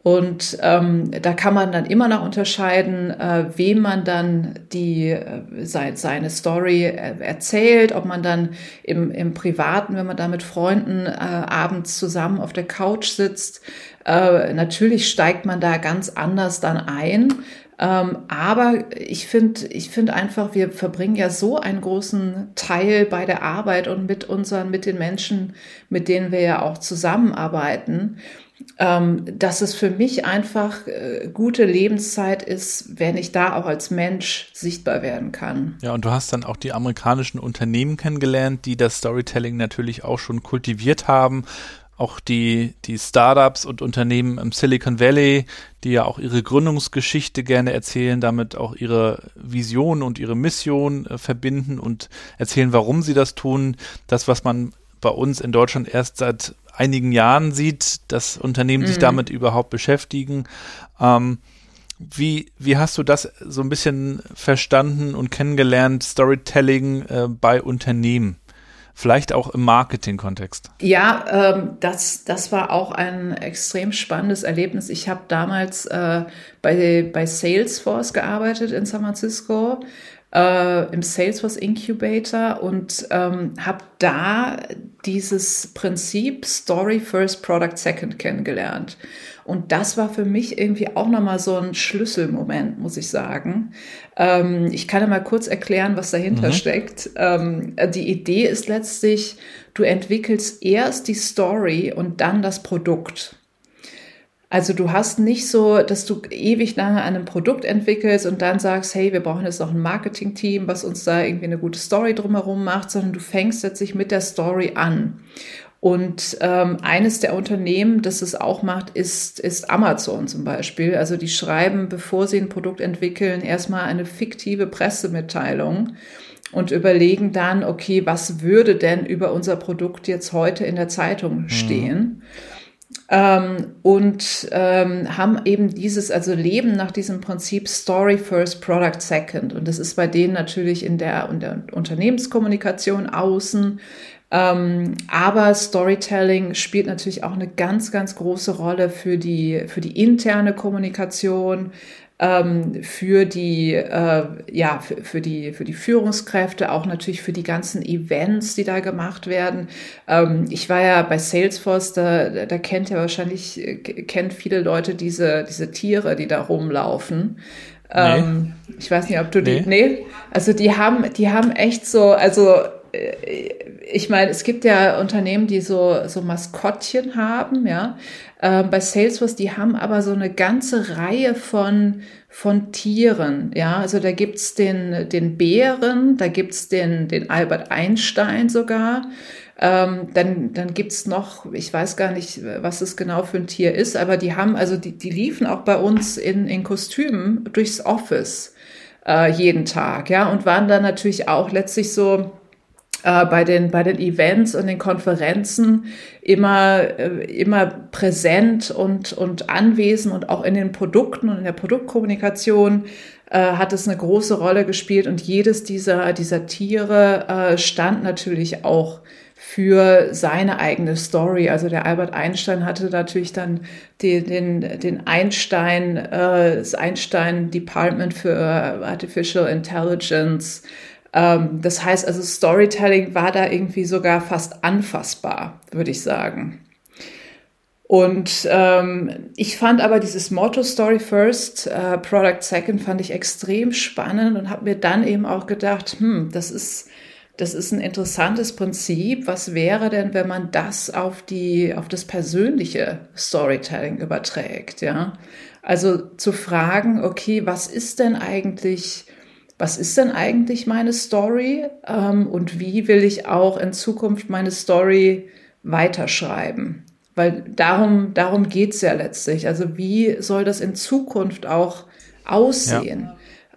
Und ähm, da kann man dann immer noch unterscheiden, äh, wem man dann die äh, seine, seine Story äh, erzählt, ob man dann im, im Privaten, wenn man da mit Freunden äh, abends zusammen auf der Couch sitzt, äh, natürlich steigt man da ganz anders dann ein. Ähm, aber ich finde, ich finde einfach, wir verbringen ja so einen großen Teil bei der Arbeit und mit unseren, mit den Menschen, mit denen wir ja auch zusammenarbeiten, ähm, dass es für mich einfach äh, gute Lebenszeit ist, wenn ich da auch als Mensch sichtbar werden kann. Ja, und du hast dann auch die amerikanischen Unternehmen kennengelernt, die das Storytelling natürlich auch schon kultiviert haben auch die, die Startups und Unternehmen im Silicon Valley, die ja auch ihre Gründungsgeschichte gerne erzählen, damit auch ihre Vision und ihre Mission äh, verbinden und erzählen, warum sie das tun. Das, was man bei uns in Deutschland erst seit einigen Jahren sieht, dass Unternehmen mhm. sich damit überhaupt beschäftigen. Ähm, wie, wie hast du das so ein bisschen verstanden und kennengelernt, Storytelling äh, bei Unternehmen? Vielleicht auch im Marketing-Kontext. Ja, ähm, das, das war auch ein extrem spannendes Erlebnis. Ich habe damals äh, bei, bei Salesforce gearbeitet in San Francisco. Äh, im Salesforce Incubator und ähm, habe da dieses Prinzip Story First, Product Second kennengelernt. Und das war für mich irgendwie auch nochmal so ein Schlüsselmoment, muss ich sagen. Ähm, ich kann ja mal kurz erklären, was dahinter mhm. steckt. Ähm, die Idee ist letztlich, du entwickelst erst die Story und dann das Produkt. Also du hast nicht so, dass du ewig lange an einem Produkt entwickelst und dann sagst, hey, wir brauchen jetzt noch ein Marketing-Team, was uns da irgendwie eine gute Story drumherum macht, sondern du fängst letztlich mit der Story an. Und ähm, eines der Unternehmen, das es auch macht, ist, ist Amazon zum Beispiel. Also die schreiben, bevor sie ein Produkt entwickeln, erstmal eine fiktive Pressemitteilung und überlegen dann, okay, was würde denn über unser Produkt jetzt heute in der Zeitung mhm. stehen? Mhm. Ähm, und ähm, haben eben dieses, also leben nach diesem Prinzip Story First, Product Second. Und das ist bei denen natürlich in der, in der Unternehmenskommunikation außen. Ähm, aber Storytelling spielt natürlich auch eine ganz, ganz große Rolle für die, für die interne Kommunikation, ähm, für die, äh, ja, für, für, die, für die Führungskräfte, auch natürlich für die ganzen Events, die da gemacht werden. Ähm, ich war ja bei Salesforce, da, da kennt ja wahrscheinlich, äh, kennt viele Leute diese, diese Tiere, die da rumlaufen. Nee. Ähm, ich weiß nicht, ob du die, nee. nee, also die haben, die haben echt so, also äh, ich meine, es gibt ja Unternehmen, die so, so Maskottchen haben, ja. Ähm, bei Salesforce, die haben aber so eine ganze Reihe von, von Tieren, ja. Also da gibt's den, den Bären, da gibt's den, den Albert Einstein sogar. Ähm, dann, dann gibt's noch, ich weiß gar nicht, was es genau für ein Tier ist, aber die haben, also die, die liefen auch bei uns in, in Kostümen durchs Office äh, jeden Tag, ja, und waren dann natürlich auch letztlich so, äh, bei, den, bei den Events und den Konferenzen immer, äh, immer präsent und, und anwesend und auch in den Produkten und in der Produktkommunikation äh, hat es eine große Rolle gespielt und jedes dieser, dieser Tiere stand natürlich auch für seine eigene Story. Also der Albert Einstein hatte natürlich dann den, den, den Einstein, äh, das Einstein Department für Artificial Intelligence, das heißt also, Storytelling war da irgendwie sogar fast anfassbar, würde ich sagen. Und ähm, ich fand aber dieses Motto Story First, äh, Product Second fand ich extrem spannend und habe mir dann eben auch gedacht, hm, das ist das ist ein interessantes Prinzip. Was wäre denn, wenn man das auf die auf das persönliche Storytelling überträgt, ja? Also zu fragen, okay, was ist denn eigentlich was ist denn eigentlich meine Story ähm, und wie will ich auch in Zukunft meine Story weiterschreiben. Weil darum, darum geht's ja letztlich. Also wie soll das in Zukunft auch aussehen?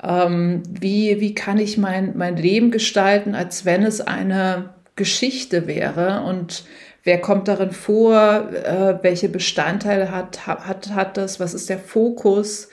Ja. Ähm, wie, wie kann ich mein, mein Leben gestalten, als wenn es eine Geschichte wäre und wer kommt darin vor, äh, welche Bestandteile hat, hat, hat das, was ist der Fokus,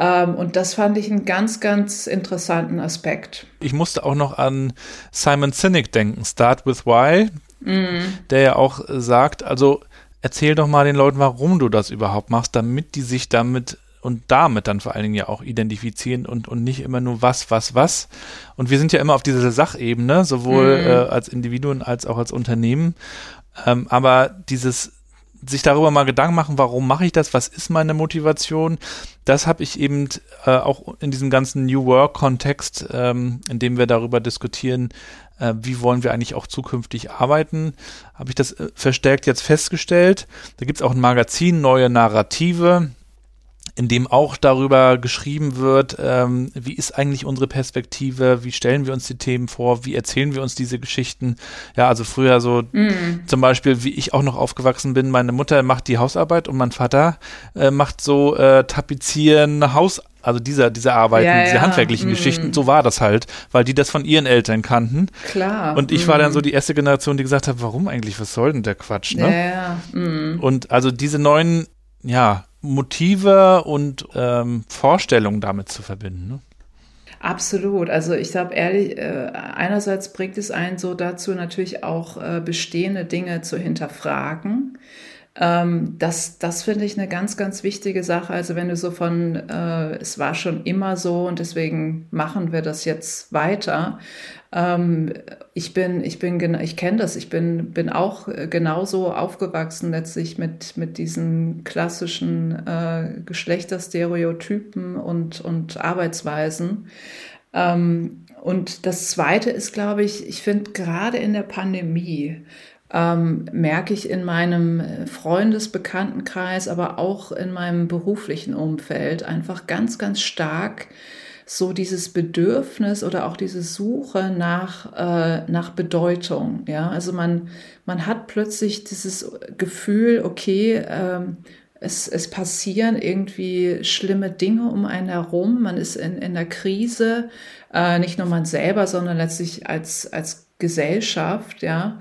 und das fand ich einen ganz, ganz interessanten Aspekt. Ich musste auch noch an Simon Sinek denken, Start with Why, mm. der ja auch sagt, also erzähl doch mal den Leuten, warum du das überhaupt machst, damit die sich damit und damit dann vor allen Dingen ja auch identifizieren und, und nicht immer nur was, was, was. Und wir sind ja immer auf dieser Sachebene, sowohl mm. äh, als Individuen als auch als Unternehmen. Ähm, aber dieses sich darüber mal Gedanken machen, warum mache ich das, was ist meine Motivation, das habe ich eben äh, auch in diesem ganzen New Work-Kontext, ähm, in dem wir darüber diskutieren, äh, wie wollen wir eigentlich auch zukünftig arbeiten, habe ich das äh, verstärkt jetzt festgestellt. Da gibt es auch ein Magazin, Neue Narrative, in dem auch darüber geschrieben wird, ähm, wie ist eigentlich unsere Perspektive, wie stellen wir uns die Themen vor, wie erzählen wir uns diese Geschichten. Ja, also früher so mm. zum Beispiel, wie ich auch noch aufgewachsen bin, meine Mutter macht die Hausarbeit und mein Vater äh, macht so äh, Tapezieren, Haus, also dieser, diese Arbeiten, ja, diese ja. handwerklichen mm. Geschichten, so war das halt, weil die das von ihren Eltern kannten. Klar. Und ich mm. war dann so die erste Generation, die gesagt hat, warum eigentlich, was soll denn der Quatsch, ne? Ja, ja. Mm. Und also diese neuen, ja, Motive und ähm, Vorstellungen damit zu verbinden. Ne? Absolut. Also ich glaube ehrlich, äh, einerseits bringt es einen so dazu, natürlich auch äh, bestehende Dinge zu hinterfragen. Ähm, das das finde ich eine ganz, ganz wichtige Sache. Also wenn du so von, äh, es war schon immer so und deswegen machen wir das jetzt weiter. Ähm, ich bin, ich bin, ich kenne das. Ich bin, bin auch äh, genauso aufgewachsen letztlich mit, mit diesen klassischen äh, Geschlechterstereotypen und, und Arbeitsweisen. Ähm, und das Zweite ist, glaube ich, ich finde gerade in der Pandemie ähm, merke ich in meinem Freundesbekanntenkreis, aber auch in meinem beruflichen Umfeld einfach ganz, ganz stark, so dieses Bedürfnis oder auch diese Suche nach, äh, nach Bedeutung. Ja, also man, man hat plötzlich dieses Gefühl, okay, ähm, es, es passieren irgendwie schlimme Dinge um einen herum. Man ist in, in der Krise, äh, nicht nur man selber, sondern letztlich als, als Gesellschaft, ja.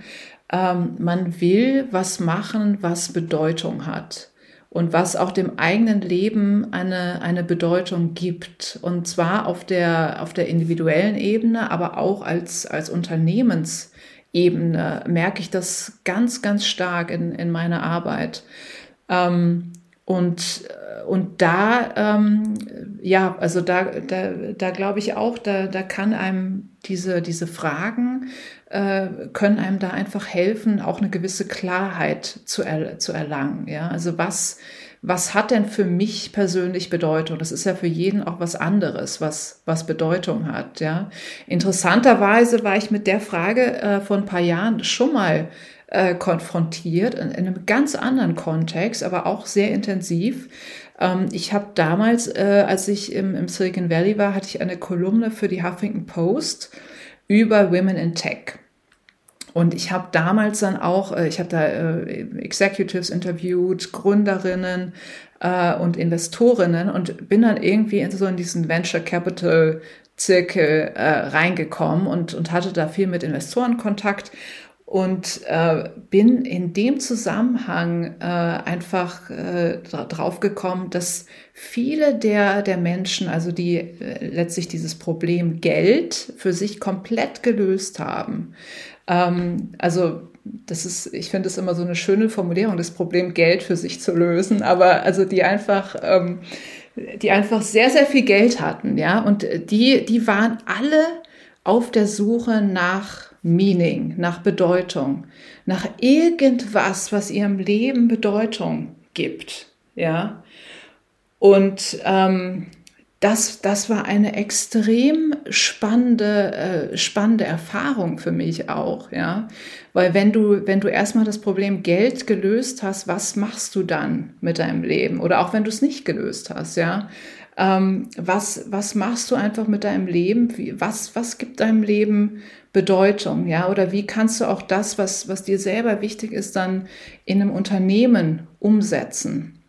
ähm, man will was machen, was Bedeutung hat und was auch dem eigenen Leben eine, eine Bedeutung gibt. Und zwar auf der, auf der individuellen Ebene, aber auch als, als Unternehmensebene merke ich das ganz, ganz stark in, in meiner Arbeit. Ähm, und, und da, ähm, ja, also da, da, da glaube ich auch, da, da kann einem diese, diese Fragen, äh, können einem da einfach helfen, auch eine gewisse Klarheit zu, er, zu erlangen. Ja, also was, was hat denn für mich persönlich Bedeutung? Das ist ja für jeden auch was anderes, was, was Bedeutung hat. Ja, interessanterweise war ich mit der Frage äh, vor ein paar Jahren schon mal äh, konfrontiert, in, in, einem ganz anderen Kontext, aber auch sehr intensiv. Ähm, ich habe damals, äh, als ich im, im Silicon Valley war, hatte ich eine Kolumne für die Huffington Post über Women in Tech. Und ich habe damals dann auch, äh, ich habe da äh, Executives interviewt, Gründerinnen äh, und Investorinnen und bin dann irgendwie in so diesen Venture Capital Zirkel reingekommen und, und hatte da viel mit Investoren Kontakt und äh, bin in dem Zusammenhang äh, einfach äh, drauf gekommen, dass viele der, der Menschen, also die äh, letztlich dieses Problem Geld für sich komplett gelöst haben. Ähm, also das ist, ich finde es immer so eine schöne Formulierung, das Problem Geld für sich zu lösen, aber also die einfach, ähm, die einfach sehr, sehr viel Geld hatten, ja, und die, die waren alle auf der Suche nach Meaning, nach Bedeutung, nach irgendwas, was ihrem Leben Bedeutung gibt. Ja. Und ähm, das, das war eine extrem spannende, äh, spannende Erfahrung für mich auch, ja. Weil wenn du, wenn du erstmal das Problem Geld gelöst hast, was machst du dann mit deinem Leben? Oder auch wenn du es nicht gelöst hast, ja. Ähm, was, was machst du einfach mit deinem Leben? Wie, was, was gibt deinem Leben Bedeutung, ja? Oder wie kannst du auch das, was, was dir selber wichtig ist, dann in einem Unternehmen umsetzen?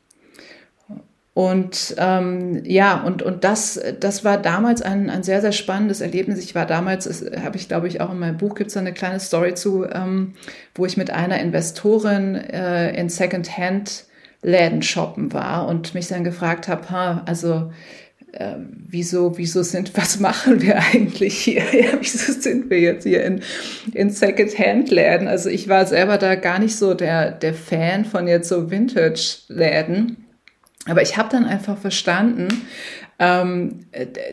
Und ähm, ja, und, und das, das war damals ein, ein sehr, sehr spannendes Erlebnis. Ich war damals, habe ich glaube ich auch in meinem Buch gibt es eine kleine Story zu, ähm, wo ich mit einer Investorin äh, in Secondhand-Läden shoppen war und mich dann gefragt habe, ha, also äh, wieso, wieso sind, was machen wir eigentlich hier? Ja, wieso sind wir jetzt hier in, in Second-Hand-Läden? Also ich war selber da gar nicht so der, der Fan von jetzt so Vintage-Läden. Aber ich habe dann einfach verstanden, ähm,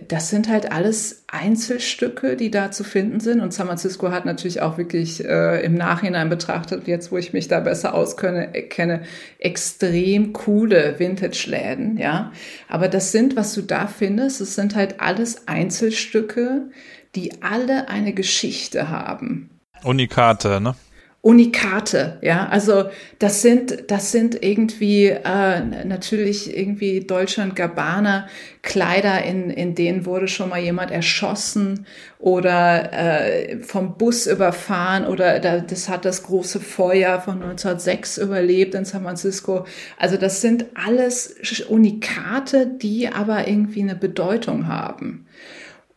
das sind halt alles Einzelstücke, die da zu finden sind. Und San Francisco hat natürlich auch wirklich äh, im Nachhinein betrachtet, jetzt wo ich mich da besser auskenne, kenne, extrem coole Vintage-Läden, ja. Aber das sind, was du da findest, es sind halt alles Einzelstücke, die alle eine Geschichte haben. Unikate, ne? Unikate, ja. Also das sind, das sind irgendwie äh, natürlich irgendwie Deutschland Gabbana Kleider, in, in denen wurde schon mal jemand erschossen oder äh, vom Bus überfahren oder da, das hat das große Feuer von 1906 überlebt in San Francisco. Also das sind alles Unikate, die aber irgendwie eine Bedeutung haben.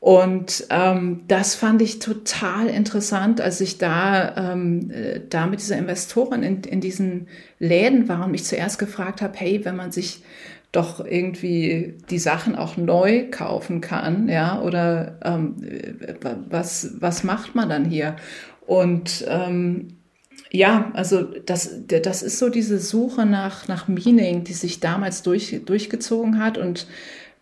Und ähm, das fand ich total interessant, als ich da, ähm, äh, da mit dieser Investorin in, in diesen Läden war und mich zuerst gefragt habe, hey, wenn man sich doch irgendwie die Sachen auch neu kaufen kann, ja, oder ähm, was, was macht man dann hier? Und ähm, ja, also das, das ist so diese Suche nach, nach Meaning, die sich damals durch, durchgezogen hat und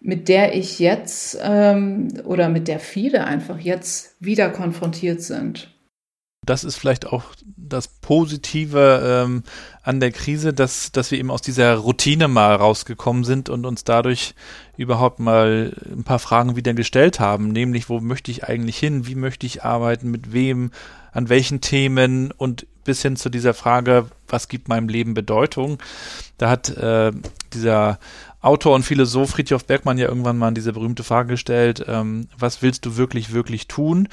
mit der ich jetzt ähm, oder mit der viele einfach jetzt wieder konfrontiert sind. Das ist vielleicht auch das Positive ähm, an der Krise, dass, dass wir eben aus dieser Routine mal rausgekommen sind und uns dadurch überhaupt mal ein paar Fragen wieder gestellt haben, nämlich wo möchte ich eigentlich hin, wie möchte ich arbeiten, mit wem, an welchen Themen? Und bis hin zu dieser Frage, was gibt meinem Leben Bedeutung. Da hat äh, dieser Autor und Philosoph Friedhof Bergmann ja irgendwann mal diese berühmte Frage gestellt, ähm, was willst du wirklich, wirklich tun?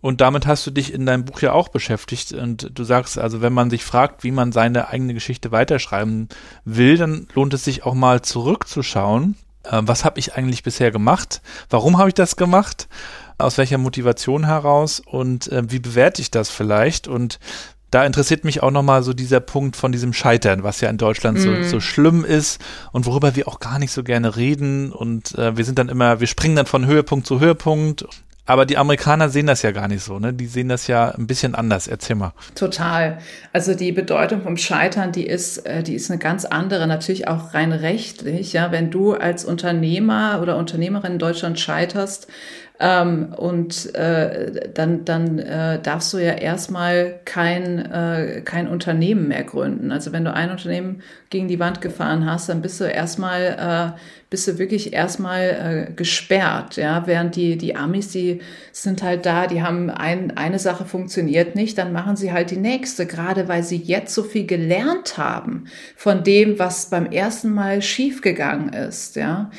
Und damit hast du dich in deinem Buch ja auch beschäftigt. Und du sagst also, wenn man sich fragt, wie man seine eigene Geschichte weiterschreiben will, dann lohnt es sich auch mal zurückzuschauen. Äh, was habe ich eigentlich bisher gemacht? Warum habe ich das gemacht? Aus welcher Motivation heraus? Und äh, wie bewerte ich das vielleicht? Und da interessiert mich auch nochmal so dieser Punkt von diesem Scheitern, was ja in Deutschland mm. so, mhm. so schlimm ist und worüber wir auch gar nicht so gerne reden. Und äh, wir sind dann immer, wir springen dann von Höhepunkt zu Höhepunkt. Aber die Amerikaner sehen das ja gar nicht so, ne? Die sehen das ja ein bisschen anders. Erzähl mal. Total. Also die Bedeutung vom Scheitern, die ist, äh, die ist eine ganz andere, natürlich auch rein rechtlich. Ja, wenn du als Unternehmer oder Unternehmerin in Deutschland scheiterst, ähm, und äh, dann, dann äh, darfst du ja erstmal kein, äh, kein Unternehmen mehr gründen. Also wenn du ein Unternehmen gegen die Wand gefahren hast, dann bist du erstmal, äh, bist du wirklich erstmal äh, gesperrt. Ja? Während die, die Amis, die sind halt da, die haben ein, eine Sache funktioniert nicht, dann machen sie halt die nächste, gerade weil sie jetzt so viel gelernt haben von dem, was beim ersten Mal schiefgegangen ist. Ja?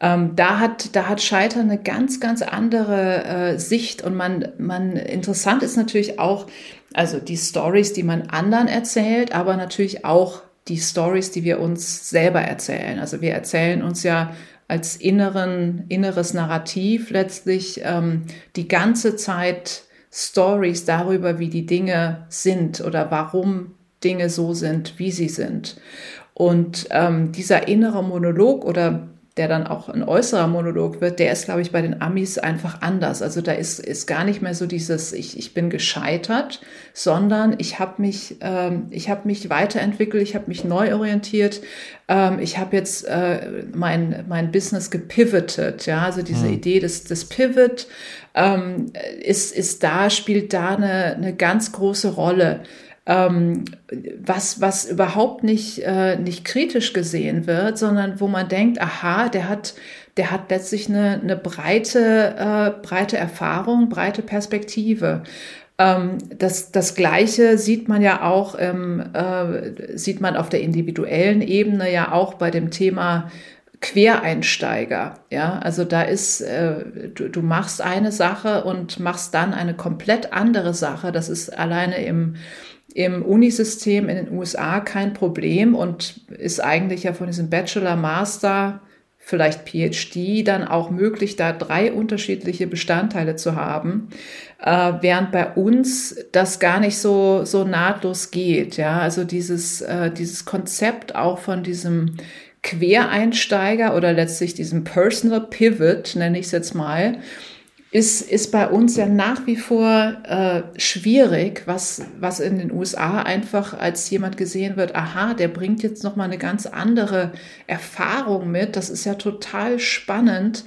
Ähm, da hat, da hat Scheitern eine ganz, ganz andere äh, Sicht und man, man, interessant ist natürlich auch, also die Stories, die man anderen erzählt, aber natürlich auch die Stories, die wir uns selber erzählen. Also wir erzählen uns ja als inneren, inneres Narrativ letztlich ähm, die ganze Zeit Stories darüber, wie die Dinge sind oder warum Dinge so sind, wie sie sind. Und ähm, dieser innere Monolog oder der dann auch ein äußerer Monolog wird, der ist, glaube ich, bei den Amis einfach anders. Also da ist, ist gar nicht mehr so dieses, ich, ich bin gescheitert, sondern ich habe mich, ähm, ich habe mich weiterentwickelt, ich habe mich neu orientiert, ähm, ich habe jetzt äh, mein, mein Business gepivotet, ja, also diese hm. Idee des, des Pivot ähm, ist, ist da, spielt da eine, eine ganz große Rolle ähm, was, was überhaupt nicht, äh, nicht kritisch gesehen wird, sondern wo man denkt, aha, der hat, der hat letztlich eine, eine breite, äh, breite Erfahrung, breite Perspektive. Ähm, das, das Gleiche sieht man ja auch, ähm, äh, sieht man auf der individuellen Ebene ja auch bei dem Thema Quereinsteiger. Ja, also da ist, äh, du, du machst eine Sache und machst dann eine komplett andere Sache. Das ist alleine im, im Unisystem in den USA kein Problem und ist eigentlich ja von diesem Bachelor, Master, vielleicht PhD dann auch möglich, da drei unterschiedliche Bestandteile zu haben, äh, während bei uns das gar nicht so, so nahtlos geht. Ja, also dieses, äh, dieses Konzept auch von diesem Quereinsteiger oder letztlich diesem Personal Pivot, nenne ich es jetzt mal, ist, ist bei uns ja nach wie vor äh, schwierig, was, was in den USA einfach als jemand gesehen wird, aha, der bringt jetzt nochmal eine ganz andere Erfahrung mit. Das ist ja total spannend,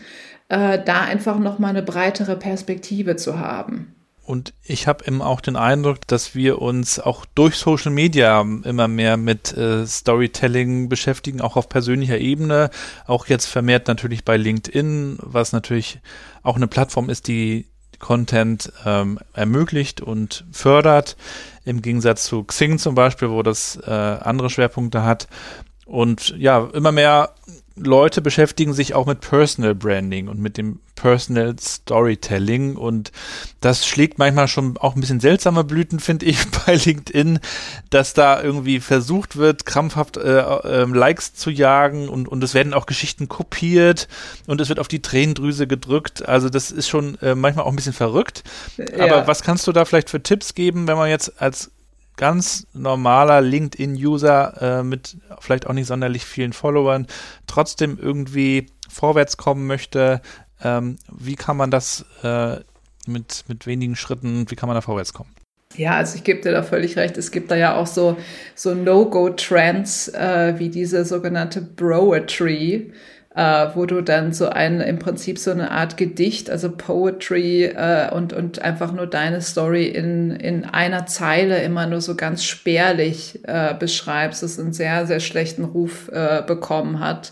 äh, da einfach nochmal eine breitere Perspektive zu haben. Und ich habe eben auch den Eindruck, dass wir uns auch durch Social Media immer mehr mit äh, Storytelling beschäftigen, auch auf persönlicher Ebene. Auch jetzt vermehrt natürlich bei LinkedIn, was natürlich auch eine Plattform ist, die Content ähm, ermöglicht und fördert, im Gegensatz zu Xing zum Beispiel, wo das äh, andere Schwerpunkte hat. Und ja, immer mehr Leute beschäftigen sich auch mit Personal Branding und mit dem Personal Storytelling und das schlägt manchmal schon auch ein bisschen seltsame Blüten, finde ich, bei LinkedIn, dass da irgendwie versucht wird, krampfhaft äh, äh, Likes zu jagen und, und es werden auch Geschichten kopiert und es wird auf die Tränendrüse gedrückt. Also das ist schon äh, manchmal auch ein bisschen verrückt. Ja. Aber was kannst du da vielleicht für Tipps geben, wenn man jetzt als ganz normaler LinkedIn-User äh, mit vielleicht auch nicht sonderlich vielen Followern trotzdem irgendwie vorwärts kommen möchte, ähm, wie kann man das äh, mit, mit wenigen Schritten, wie kann man da vorwärts kommen? Ja, also ich gebe dir da völlig recht. Es gibt da ja auch so, so No-Go-Trends äh, wie diese sogenannte Broetry, äh, wo du dann so ein, im Prinzip so eine Art Gedicht, also Poetry äh, und, und einfach nur deine Story in, in einer Zeile immer nur so ganz spärlich äh, beschreibst, das einen sehr, sehr schlechten Ruf äh, bekommen hat.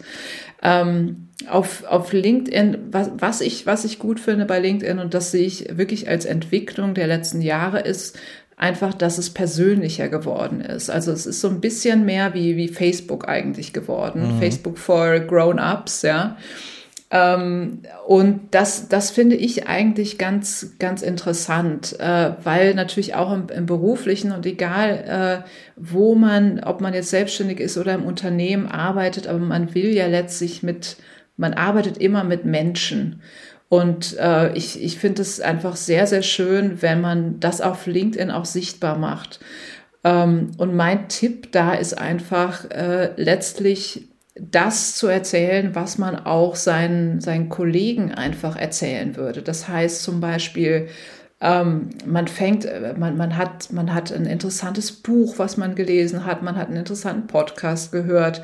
Ähm, auf, auf LinkedIn, was, was, ich, was ich gut finde bei LinkedIn und das sehe ich wirklich als Entwicklung der letzten Jahre ist, einfach, dass es persönlicher geworden ist. Also es ist so ein bisschen mehr wie, wie Facebook eigentlich geworden. Mhm. Facebook for Grown-Ups, ja. Ähm, und das, das finde ich eigentlich ganz, ganz interessant, äh, weil natürlich auch im, im beruflichen und egal, äh, wo man, ob man jetzt selbstständig ist oder im Unternehmen arbeitet, aber man will ja letztlich mit, man arbeitet immer mit Menschen. Und äh, ich, ich finde es einfach sehr, sehr schön, wenn man das auf LinkedIn auch sichtbar macht. Ähm, und mein Tipp da ist einfach äh, letztlich das zu erzählen, was man auch seinen, seinen Kollegen einfach erzählen würde. Das heißt zum Beispiel, ähm, man fängt, äh, man, man, hat, man hat ein interessantes Buch, was man gelesen hat, man hat einen interessanten Podcast gehört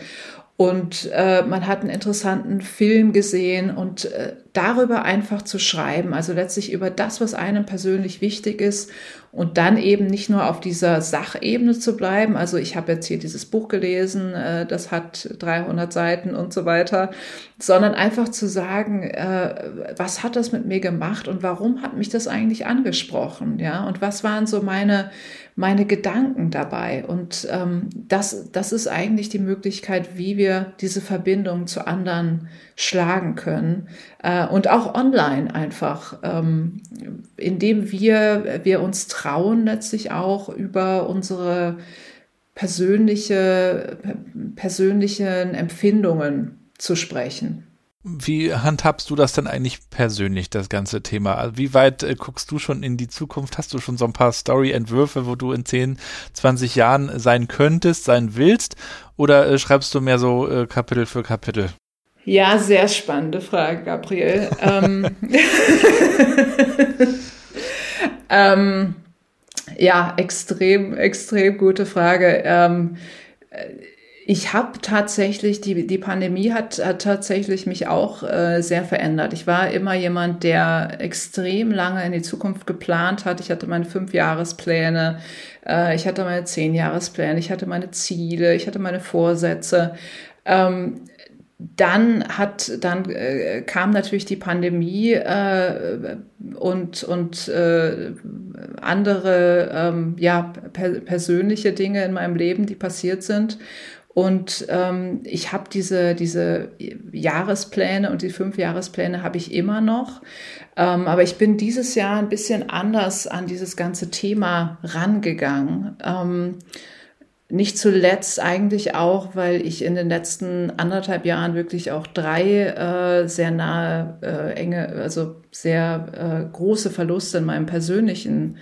und äh, man hat einen interessanten Film gesehen und äh, darüber einfach zu schreiben, also letztlich über das, was einem persönlich wichtig ist und dann eben nicht nur auf dieser Sachebene zu bleiben. Also ich habe jetzt hier dieses Buch gelesen, äh, das hat 300 Seiten und so weiter, sondern einfach zu sagen, äh, was hat das mit mir gemacht und warum hat mich das eigentlich angesprochen, ja? Und was waren so meine meine Gedanken dabei? Und ähm, das das ist eigentlich die Möglichkeit, wie wir diese Verbindung zu anderen schlagen können äh, und auch online einfach, ähm, indem wir wir uns trauen letztlich auch über unsere persönliche persönlichen Empfindungen zu sprechen. Wie handhabst du das denn eigentlich persönlich, das ganze Thema? Wie weit äh, guckst du schon in die Zukunft? Hast du schon so ein paar Story-Entwürfe, wo du in 10, 20 Jahren sein könntest, sein willst? Oder äh, schreibst du mehr so äh, Kapitel für Kapitel? Ja, sehr spannende Frage, Gabriel. ähm, ähm, ja, extrem, extrem gute Frage. Ähm, ich habe tatsächlich, die, die Pandemie hat, hat tatsächlich mich auch äh, sehr verändert. Ich war immer jemand, der extrem lange in die Zukunft geplant hat. Ich hatte meine Fünfjahrespläne, äh, ich hatte meine Zehnjahrespläne, ich hatte meine Ziele, ich hatte meine Vorsätze. Ähm, dann hat dann äh, kam natürlich die Pandemie äh, und und äh, andere ähm, ja per persönliche Dinge in meinem Leben, die passiert sind und ähm, ich habe diese, diese Jahrespläne und die fünf Jahrespläne habe ich immer noch. Ähm, aber ich bin dieses Jahr ein bisschen anders an dieses ganze Thema rangegangen. Ähm, nicht zuletzt eigentlich auch, weil ich in den letzten anderthalb Jahren wirklich auch drei äh, sehr nahe, äh, enge, also sehr äh, große Verluste in meinem persönlichen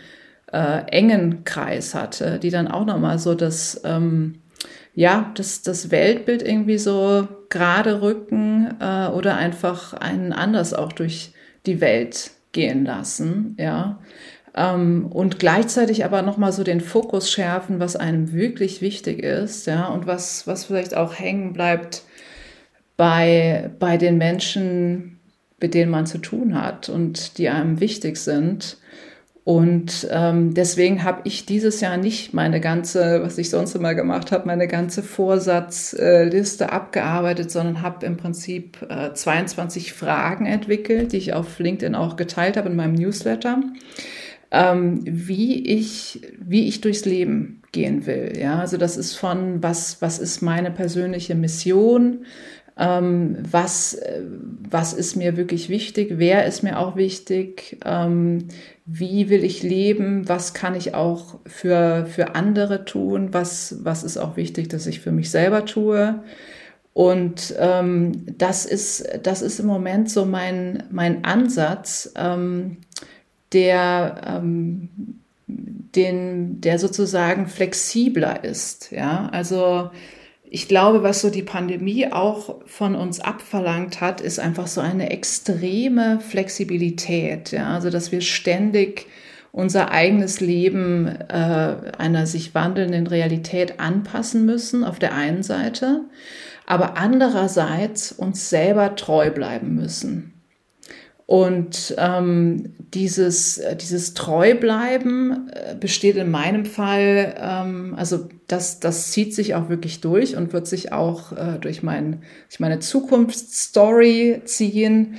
äh, engen Kreis hatte, die dann auch nochmal so das ähm, ja, das, das Weltbild irgendwie so gerade rücken äh, oder einfach einen anders auch durch die Welt gehen lassen, ja. Ähm, und gleichzeitig aber nochmal so den Fokus schärfen, was einem wirklich wichtig ist, ja, und was, was vielleicht auch hängen bleibt bei, bei den Menschen, mit denen man zu tun hat und die einem wichtig sind. Und ähm, deswegen habe ich dieses Jahr nicht meine ganze, was ich sonst immer gemacht habe, meine ganze Vorsatzliste äh, abgearbeitet, sondern habe im Prinzip äh, 22 Fragen entwickelt, die ich auf LinkedIn auch geteilt habe in meinem Newsletter, ähm, wie ich wie ich durchs Leben gehen will. Ja, also das ist von was was ist meine persönliche Mission, ähm, was, äh, was ist mir wirklich wichtig, wer ist mir auch wichtig, ähm, wie will ich leben, was kann ich auch für, für andere tun, was, was ist auch wichtig, dass ich für mich selber tue. Und ähm, das, ist, das ist im Moment so mein, mein Ansatz, ähm, der, ähm, den, der sozusagen flexibler ist. Ja, also ich glaube, was so die Pandemie auch von uns abverlangt hat, ist einfach so eine extreme Flexibilität. Ja? Also, dass wir ständig unser eigenes Leben äh, einer sich wandelnden Realität anpassen müssen, auf der einen Seite, aber andererseits uns selber treu bleiben müssen. Und ähm, dieses, dieses Treubleiben äh, besteht in meinem Fall, ähm, also das, das zieht sich auch wirklich durch und wird sich auch äh, durch, mein, durch meine Zukunftsstory ziehen,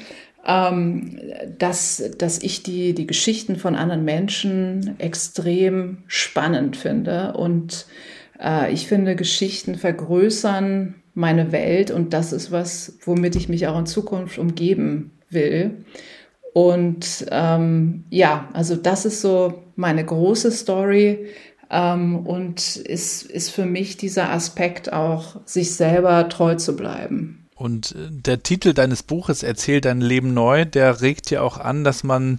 ähm, dass, dass ich die, die Geschichten von anderen Menschen extrem spannend finde. Und äh, ich finde, Geschichten vergrößern meine Welt und das ist was, womit ich mich auch in Zukunft umgeben will. Und ähm, ja, also das ist so meine große Story ähm, und ist, ist für mich dieser Aspekt auch, sich selber treu zu bleiben. Und äh, der Titel deines Buches Erzähl dein Leben neu, der regt ja auch an, dass man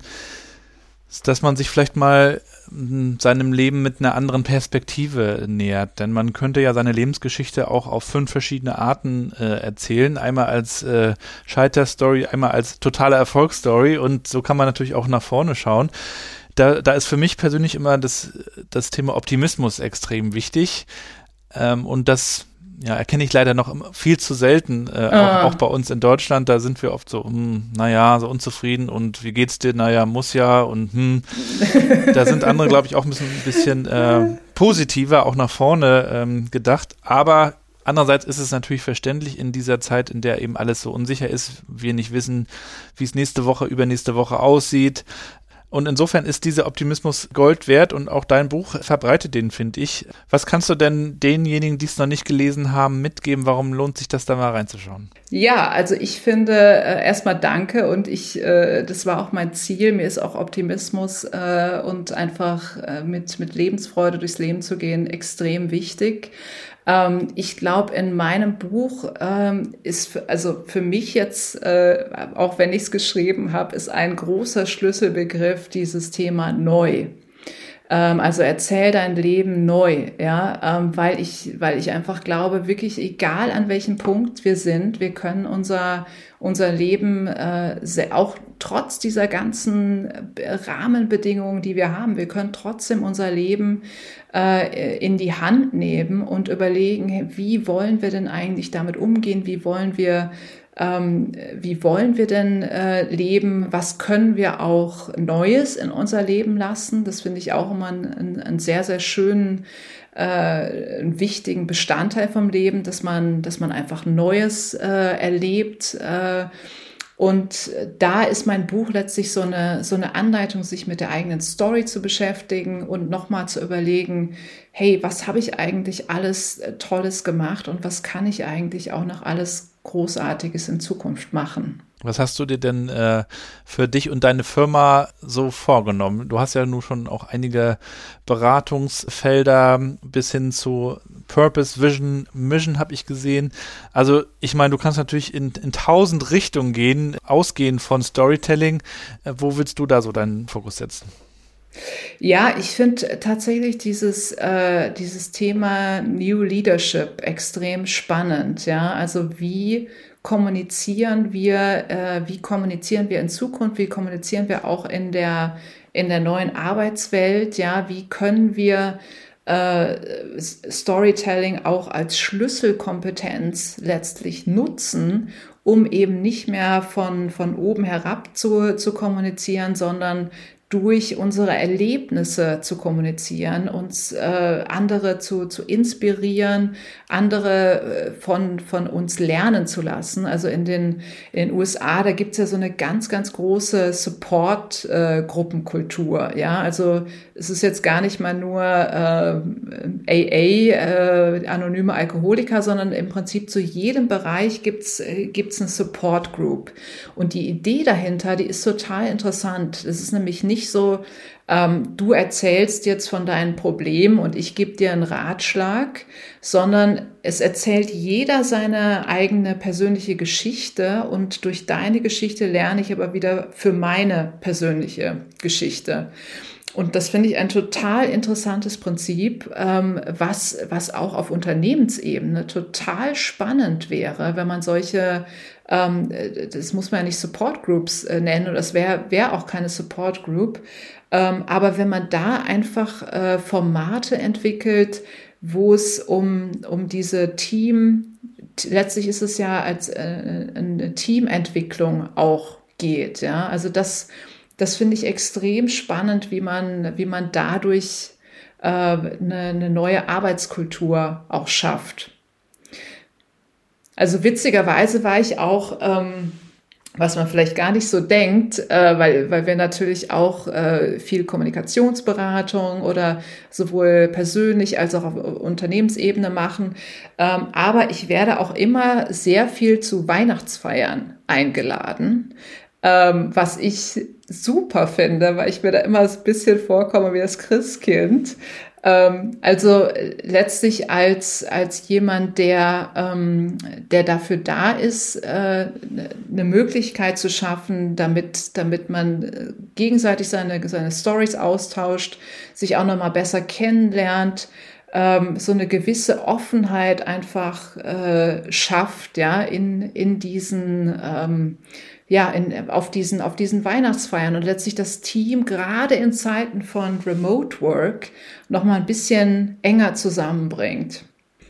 dass man sich vielleicht mal hm, seinem Leben mit einer anderen Perspektive nähert. Denn man könnte ja seine Lebensgeschichte auch auf fünf verschiedene Arten äh, erzählen. Einmal als äh, Scheiterstory, einmal als totale Erfolgsstory und so kann man natürlich auch nach vorne schauen. Da, da ist für mich persönlich immer das, das Thema Optimismus extrem wichtig. Ähm, und das ja, erkenne ich leider noch viel zu selten, äh, ah. auch, auch, bei uns in Deutschland. Da sind wir oft so, hm, naja, so unzufrieden und wie geht's dir? Naja, muss ja und hm. da sind andere, glaube ich, auch ein bisschen, ein bisschen äh, positiver, auch nach vorne ähm, gedacht. Aber Andererseits ist es natürlich verständlich in dieser Zeit, in der eben alles so unsicher ist, wir nicht wissen, wie es nächste Woche, übernächste Woche aussieht. Und insofern ist dieser Optimismus Gold wert und auch dein Buch verbreitet den, finde ich. Was kannst du denn denjenigen, die es noch nicht gelesen haben, mitgeben? Warum lohnt sich das da mal reinzuschauen? Ja, also ich finde äh, erstmal danke und ich, äh, das war auch mein Ziel. Mir ist auch Optimismus äh, und einfach äh, mit, mit Lebensfreude durchs Leben zu gehen extrem wichtig. Ähm, ich glaube, in meinem Buch ähm, ist, also für mich jetzt, äh, auch wenn ich es geschrieben habe, ist ein großer Schlüsselbegriff dieses Thema neu. Ähm, also erzähl dein Leben neu, ja, ähm, weil ich, weil ich einfach glaube, wirklich egal an welchem Punkt wir sind, wir können unser unser Leben äh, auch trotz dieser ganzen äh, Rahmenbedingungen, die wir haben, wir können trotzdem unser Leben äh, in die Hand nehmen und überlegen, wie wollen wir denn eigentlich damit umgehen, wie wollen wir ähm, wie wollen wir denn äh, leben, was können wir auch Neues in unser Leben lassen. Das finde ich auch immer einen, einen sehr, sehr schönen, äh, einen wichtigen Bestandteil vom Leben, dass man, dass man einfach Neues äh, erlebt. Äh, und da ist mein Buch letztlich so eine, so eine Anleitung, sich mit der eigenen Story zu beschäftigen und nochmal zu überlegen, hey, was habe ich eigentlich alles äh, Tolles gemacht und was kann ich eigentlich auch noch alles Großartiges in Zukunft machen. Was hast du dir denn äh, für dich und deine Firma so vorgenommen? Du hast ja nun schon auch einige Beratungsfelder bis hin zu Purpose, Vision, Mission habe ich gesehen. Also ich meine, du kannst natürlich in, in tausend Richtungen gehen, ausgehend von Storytelling. Äh, wo willst du da so deinen Fokus setzen? Ja, ich finde tatsächlich dieses, äh, dieses Thema New Leadership extrem spannend. Ja, also wie kommunizieren wir, äh, wie kommunizieren wir in Zukunft, wie kommunizieren wir auch in der, in der neuen Arbeitswelt, ja, wie können wir äh, Storytelling auch als Schlüsselkompetenz letztlich nutzen, um eben nicht mehr von, von oben herab zu, zu kommunizieren, sondern durch unsere Erlebnisse zu kommunizieren, uns äh, andere zu, zu inspirieren, andere äh, von, von uns lernen zu lassen. Also in den, in den USA, da gibt's ja so eine ganz, ganz große Support-Gruppenkultur. Äh, ja, also es ist jetzt gar nicht mal nur äh, AA, äh, anonyme Alkoholiker, sondern im Prinzip zu jedem Bereich gibt's äh, eine Support Group. Und die Idee dahinter, die ist total interessant. Es ist nämlich nicht nicht so, ähm, du erzählst jetzt von deinem Problem und ich gebe dir einen Ratschlag, sondern es erzählt jeder seine eigene persönliche Geschichte und durch deine Geschichte lerne ich aber wieder für meine persönliche Geschichte. Und das finde ich ein total interessantes Prinzip, ähm, was, was auch auf Unternehmensebene total spannend wäre, wenn man solche, ähm, das muss man ja nicht Support Groups äh, nennen, oder das wäre wär auch keine Support Group, ähm, aber wenn man da einfach äh, Formate entwickelt, wo es um, um diese Team, letztlich ist es ja als äh, eine Teamentwicklung auch geht, ja, also das, das finde ich extrem spannend, wie man, wie man dadurch äh, eine, eine neue Arbeitskultur auch schafft. Also witzigerweise war ich auch, ähm, was man vielleicht gar nicht so denkt, äh, weil, weil wir natürlich auch äh, viel Kommunikationsberatung oder sowohl persönlich als auch auf Unternehmensebene machen. Ähm, aber ich werde auch immer sehr viel zu Weihnachtsfeiern eingeladen. Ähm, was ich super finde, weil ich mir da immer so ein bisschen vorkomme wie das Christkind. Ähm, also äh, letztlich als, als jemand, der, ähm, der dafür da ist, äh, eine Möglichkeit zu schaffen, damit, damit man äh, gegenseitig seine, seine Stories austauscht, sich auch nochmal besser kennenlernt, ähm, so eine gewisse Offenheit einfach äh, schafft, ja, in, in diesen, ähm, ja, in, auf diesen, auf diesen Weihnachtsfeiern und letztlich das Team gerade in Zeiten von Remote Work noch mal ein bisschen enger zusammenbringt.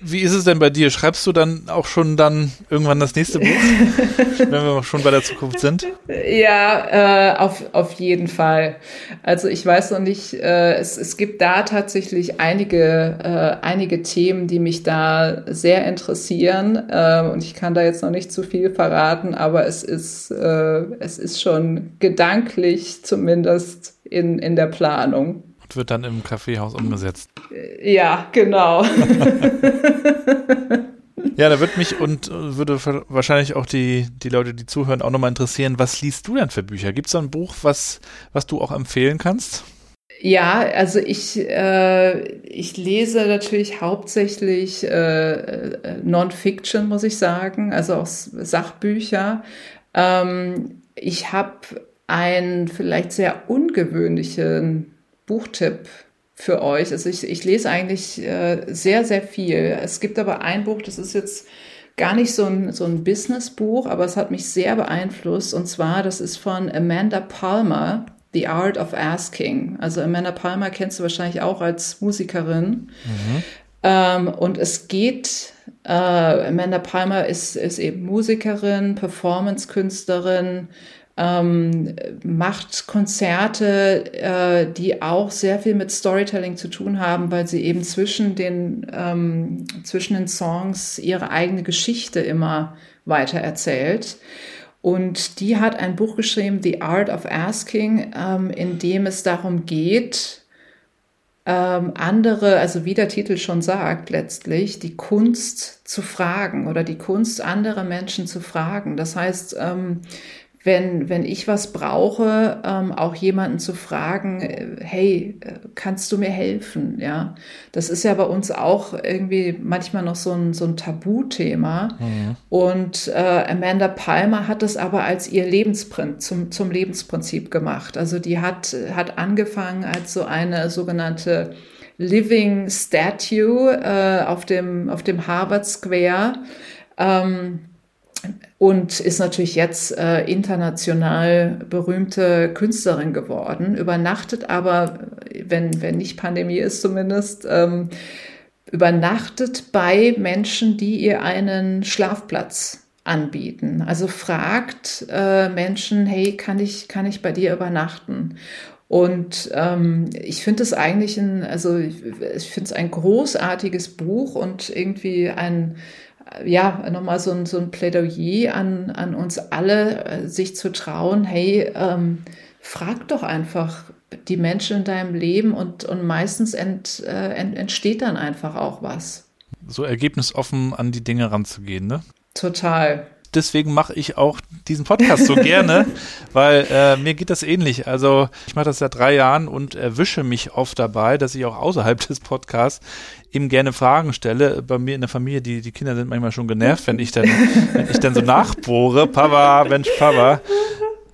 Wie ist es denn bei dir? Schreibst du dann auch schon dann irgendwann das nächste Buch, wenn wir schon bei der Zukunft sind? Ja, äh, auf, auf jeden Fall. Also ich weiß noch nicht, äh, es, es gibt da tatsächlich einige, äh, einige Themen, die mich da sehr interessieren. Äh, und ich kann da jetzt noch nicht zu viel verraten, aber es ist, äh, es ist schon gedanklich zumindest in, in der Planung. Und wird dann im Kaffeehaus umgesetzt. Ja, genau. ja, da wird mich und äh, würde wahrscheinlich auch die, die Leute, die zuhören, auch nochmal interessieren, was liest du denn für Bücher? Gibt es da ein Buch, was, was du auch empfehlen kannst? Ja, also ich, äh, ich lese natürlich hauptsächlich äh, äh Non-Fiction, muss ich sagen, also auch Sachbücher. Ähm, ich habe einen vielleicht sehr ungewöhnlichen Buchtipp für euch. Also ich, ich lese eigentlich äh, sehr, sehr viel. Es gibt aber ein Buch, das ist jetzt gar nicht so ein, so ein Business-Buch, aber es hat mich sehr beeinflusst. Und zwar, das ist von Amanda Palmer, The Art of Asking. Also Amanda Palmer kennst du wahrscheinlich auch als Musikerin. Mhm. Ähm, und es geht, äh, Amanda Palmer ist, ist eben Musikerin, Performance-Künstlerin, ähm, macht Konzerte, äh, die auch sehr viel mit Storytelling zu tun haben, weil sie eben zwischen den, ähm, zwischen den Songs ihre eigene Geschichte immer weiter erzählt. Und die hat ein Buch geschrieben, The Art of Asking, ähm, in dem es darum geht, ähm, andere, also wie der Titel schon sagt, letztlich die Kunst zu fragen oder die Kunst anderer Menschen zu fragen. Das heißt, ähm, wenn, wenn ich was brauche, ähm, auch jemanden zu fragen, äh, hey, äh, kannst du mir helfen? Ja, das ist ja bei uns auch irgendwie manchmal noch so ein, so ein Tabuthema. Mhm. Und äh, Amanda Palmer hat es aber als ihr Lebensprinzip, zum, zum Lebensprinzip gemacht. Also die hat, hat angefangen als so eine sogenannte Living Statue äh, auf, dem, auf dem Harvard Square. Ähm, und ist natürlich jetzt äh, international berühmte Künstlerin geworden, übernachtet aber, wenn, wenn nicht Pandemie ist zumindest, ähm, übernachtet bei Menschen, die ihr einen Schlafplatz anbieten. Also fragt äh, Menschen, hey, kann ich, kann ich bei dir übernachten? Und ähm, ich finde es eigentlich ein, also ich, finde es ein großartiges Buch und irgendwie ein ja, nochmal so ein, so ein Plädoyer an, an uns alle, äh, sich zu trauen, hey, ähm, frag doch einfach die Menschen in deinem Leben und, und meistens ent, äh, ent, entsteht dann einfach auch was. So ergebnisoffen an die Dinge ranzugehen, ne? Total deswegen mache ich auch diesen Podcast so gerne, weil äh, mir geht das ähnlich. Also ich mache das seit drei Jahren und erwische mich oft dabei, dass ich auch außerhalb des Podcasts eben gerne Fragen stelle. Bei mir in der Familie, die, die Kinder sind manchmal schon genervt, wenn ich dann, wenn ich dann so nachbohre. Papa, Mensch, Papa.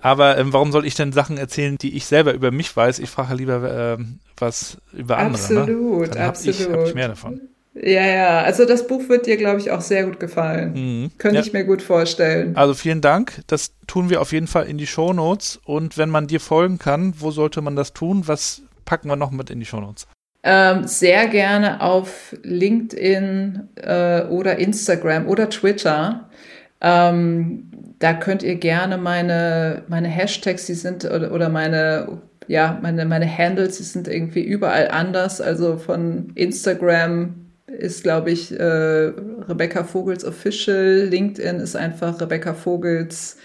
Aber ähm, warum soll ich denn Sachen erzählen, die ich selber über mich weiß? Ich frage lieber äh, was über andere. Absolut, ne? Dann absolut. Ich, hab ich mehr davon. Ja, ja, also das Buch wird dir, glaube ich, auch sehr gut gefallen. Mhm. Könnte ja. ich mir gut vorstellen. Also vielen Dank. Das tun wir auf jeden Fall in die Show Notes. Und wenn man dir folgen kann, wo sollte man das tun? Was packen wir noch mit in die Show Notes? Ähm, sehr gerne auf LinkedIn äh, oder Instagram oder Twitter. Ähm, da könnt ihr gerne meine, meine Hashtags, die sind oder, oder meine ja, meine, meine Handles, die sind irgendwie überall anders. Also von Instagram ist, glaube ich, äh, Rebecca Vogels Official. LinkedIn ist einfach Rebecca Vogels.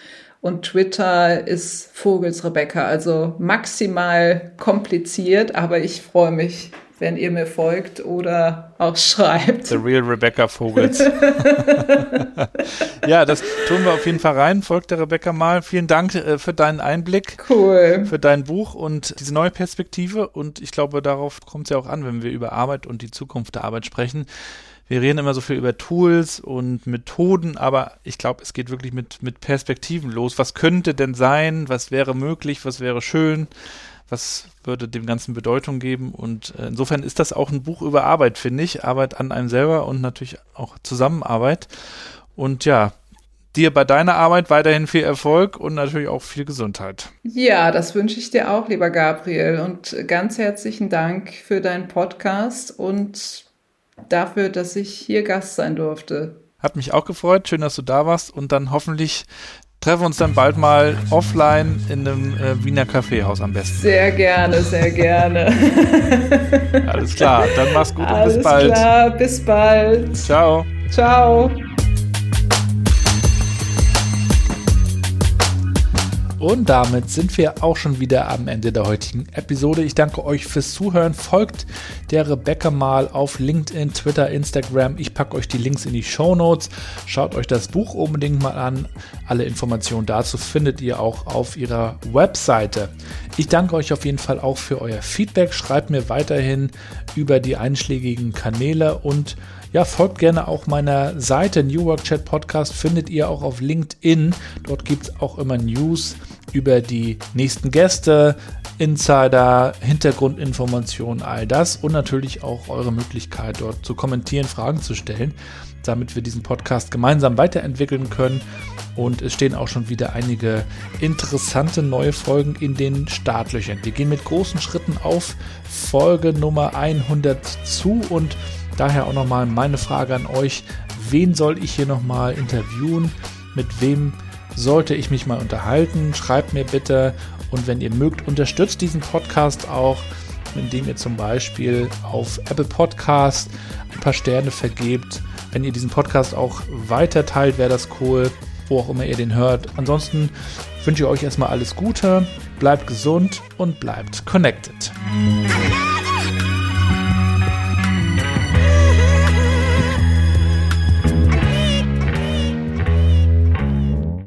Und Twitter ist Vogels Rebecca. Also maximal kompliziert, aber ich freue mich wenn ihr mir folgt oder auch schreibt. The Real Rebecca Vogels. ja, das tun wir auf jeden Fall rein. Folgt der Rebecca mal. Vielen Dank äh, für deinen Einblick. Cool. Für dein Buch und diese neue Perspektive. Und ich glaube, darauf kommt es ja auch an, wenn wir über Arbeit und die Zukunft der Arbeit sprechen. Wir reden immer so viel über Tools und Methoden, aber ich glaube, es geht wirklich mit, mit Perspektiven los. Was könnte denn sein? Was wäre möglich? Was wäre schön? Was würde dem Ganzen Bedeutung geben. Und äh, insofern ist das auch ein Buch über Arbeit, finde ich. Arbeit an einem selber und natürlich auch Zusammenarbeit. Und ja, dir bei deiner Arbeit weiterhin viel Erfolg und natürlich auch viel Gesundheit. Ja, das wünsche ich dir auch, lieber Gabriel. Und ganz herzlichen Dank für deinen Podcast und dafür, dass ich hier Gast sein durfte. Hat mich auch gefreut. Schön, dass du da warst und dann hoffentlich treffen uns dann bald mal offline in einem äh, Wiener Kaffeehaus am besten. Sehr gerne, sehr gerne. Alles klar, dann mach's gut Alles und bis bald. Alles klar, bis bald. Ciao. Ciao. Und damit sind wir auch schon wieder am Ende der heutigen Episode. Ich danke euch fürs Zuhören. Folgt der Rebecca mal auf LinkedIn, Twitter, Instagram. Ich packe euch die Links in die Show Notes. Schaut euch das Buch unbedingt mal an. Alle Informationen dazu findet ihr auch auf ihrer Webseite. Ich danke euch auf jeden Fall auch für euer Feedback. Schreibt mir weiterhin über die einschlägigen Kanäle und ja, folgt gerne auch meiner Seite New Work Chat Podcast, findet ihr auch auf LinkedIn. Dort gibt es auch immer News über die nächsten Gäste, Insider, Hintergrundinformationen, all das und natürlich auch eure Möglichkeit dort zu kommentieren, Fragen zu stellen, damit wir diesen Podcast gemeinsam weiterentwickeln können. Und es stehen auch schon wieder einige interessante neue Folgen in den Startlöchern. Wir gehen mit großen Schritten auf Folge Nummer 100 zu und daher auch nochmal meine Frage an euch. Wen soll ich hier nochmal interviewen? Mit wem sollte ich mich mal unterhalten. Schreibt mir bitte und wenn ihr mögt, unterstützt diesen Podcast auch, indem ihr zum Beispiel auf Apple Podcast ein paar Sterne vergebt. Wenn ihr diesen Podcast auch weiter teilt, wäre das cool, wo auch immer ihr den hört. Ansonsten wünsche ich euch erstmal alles Gute, bleibt gesund und bleibt connected.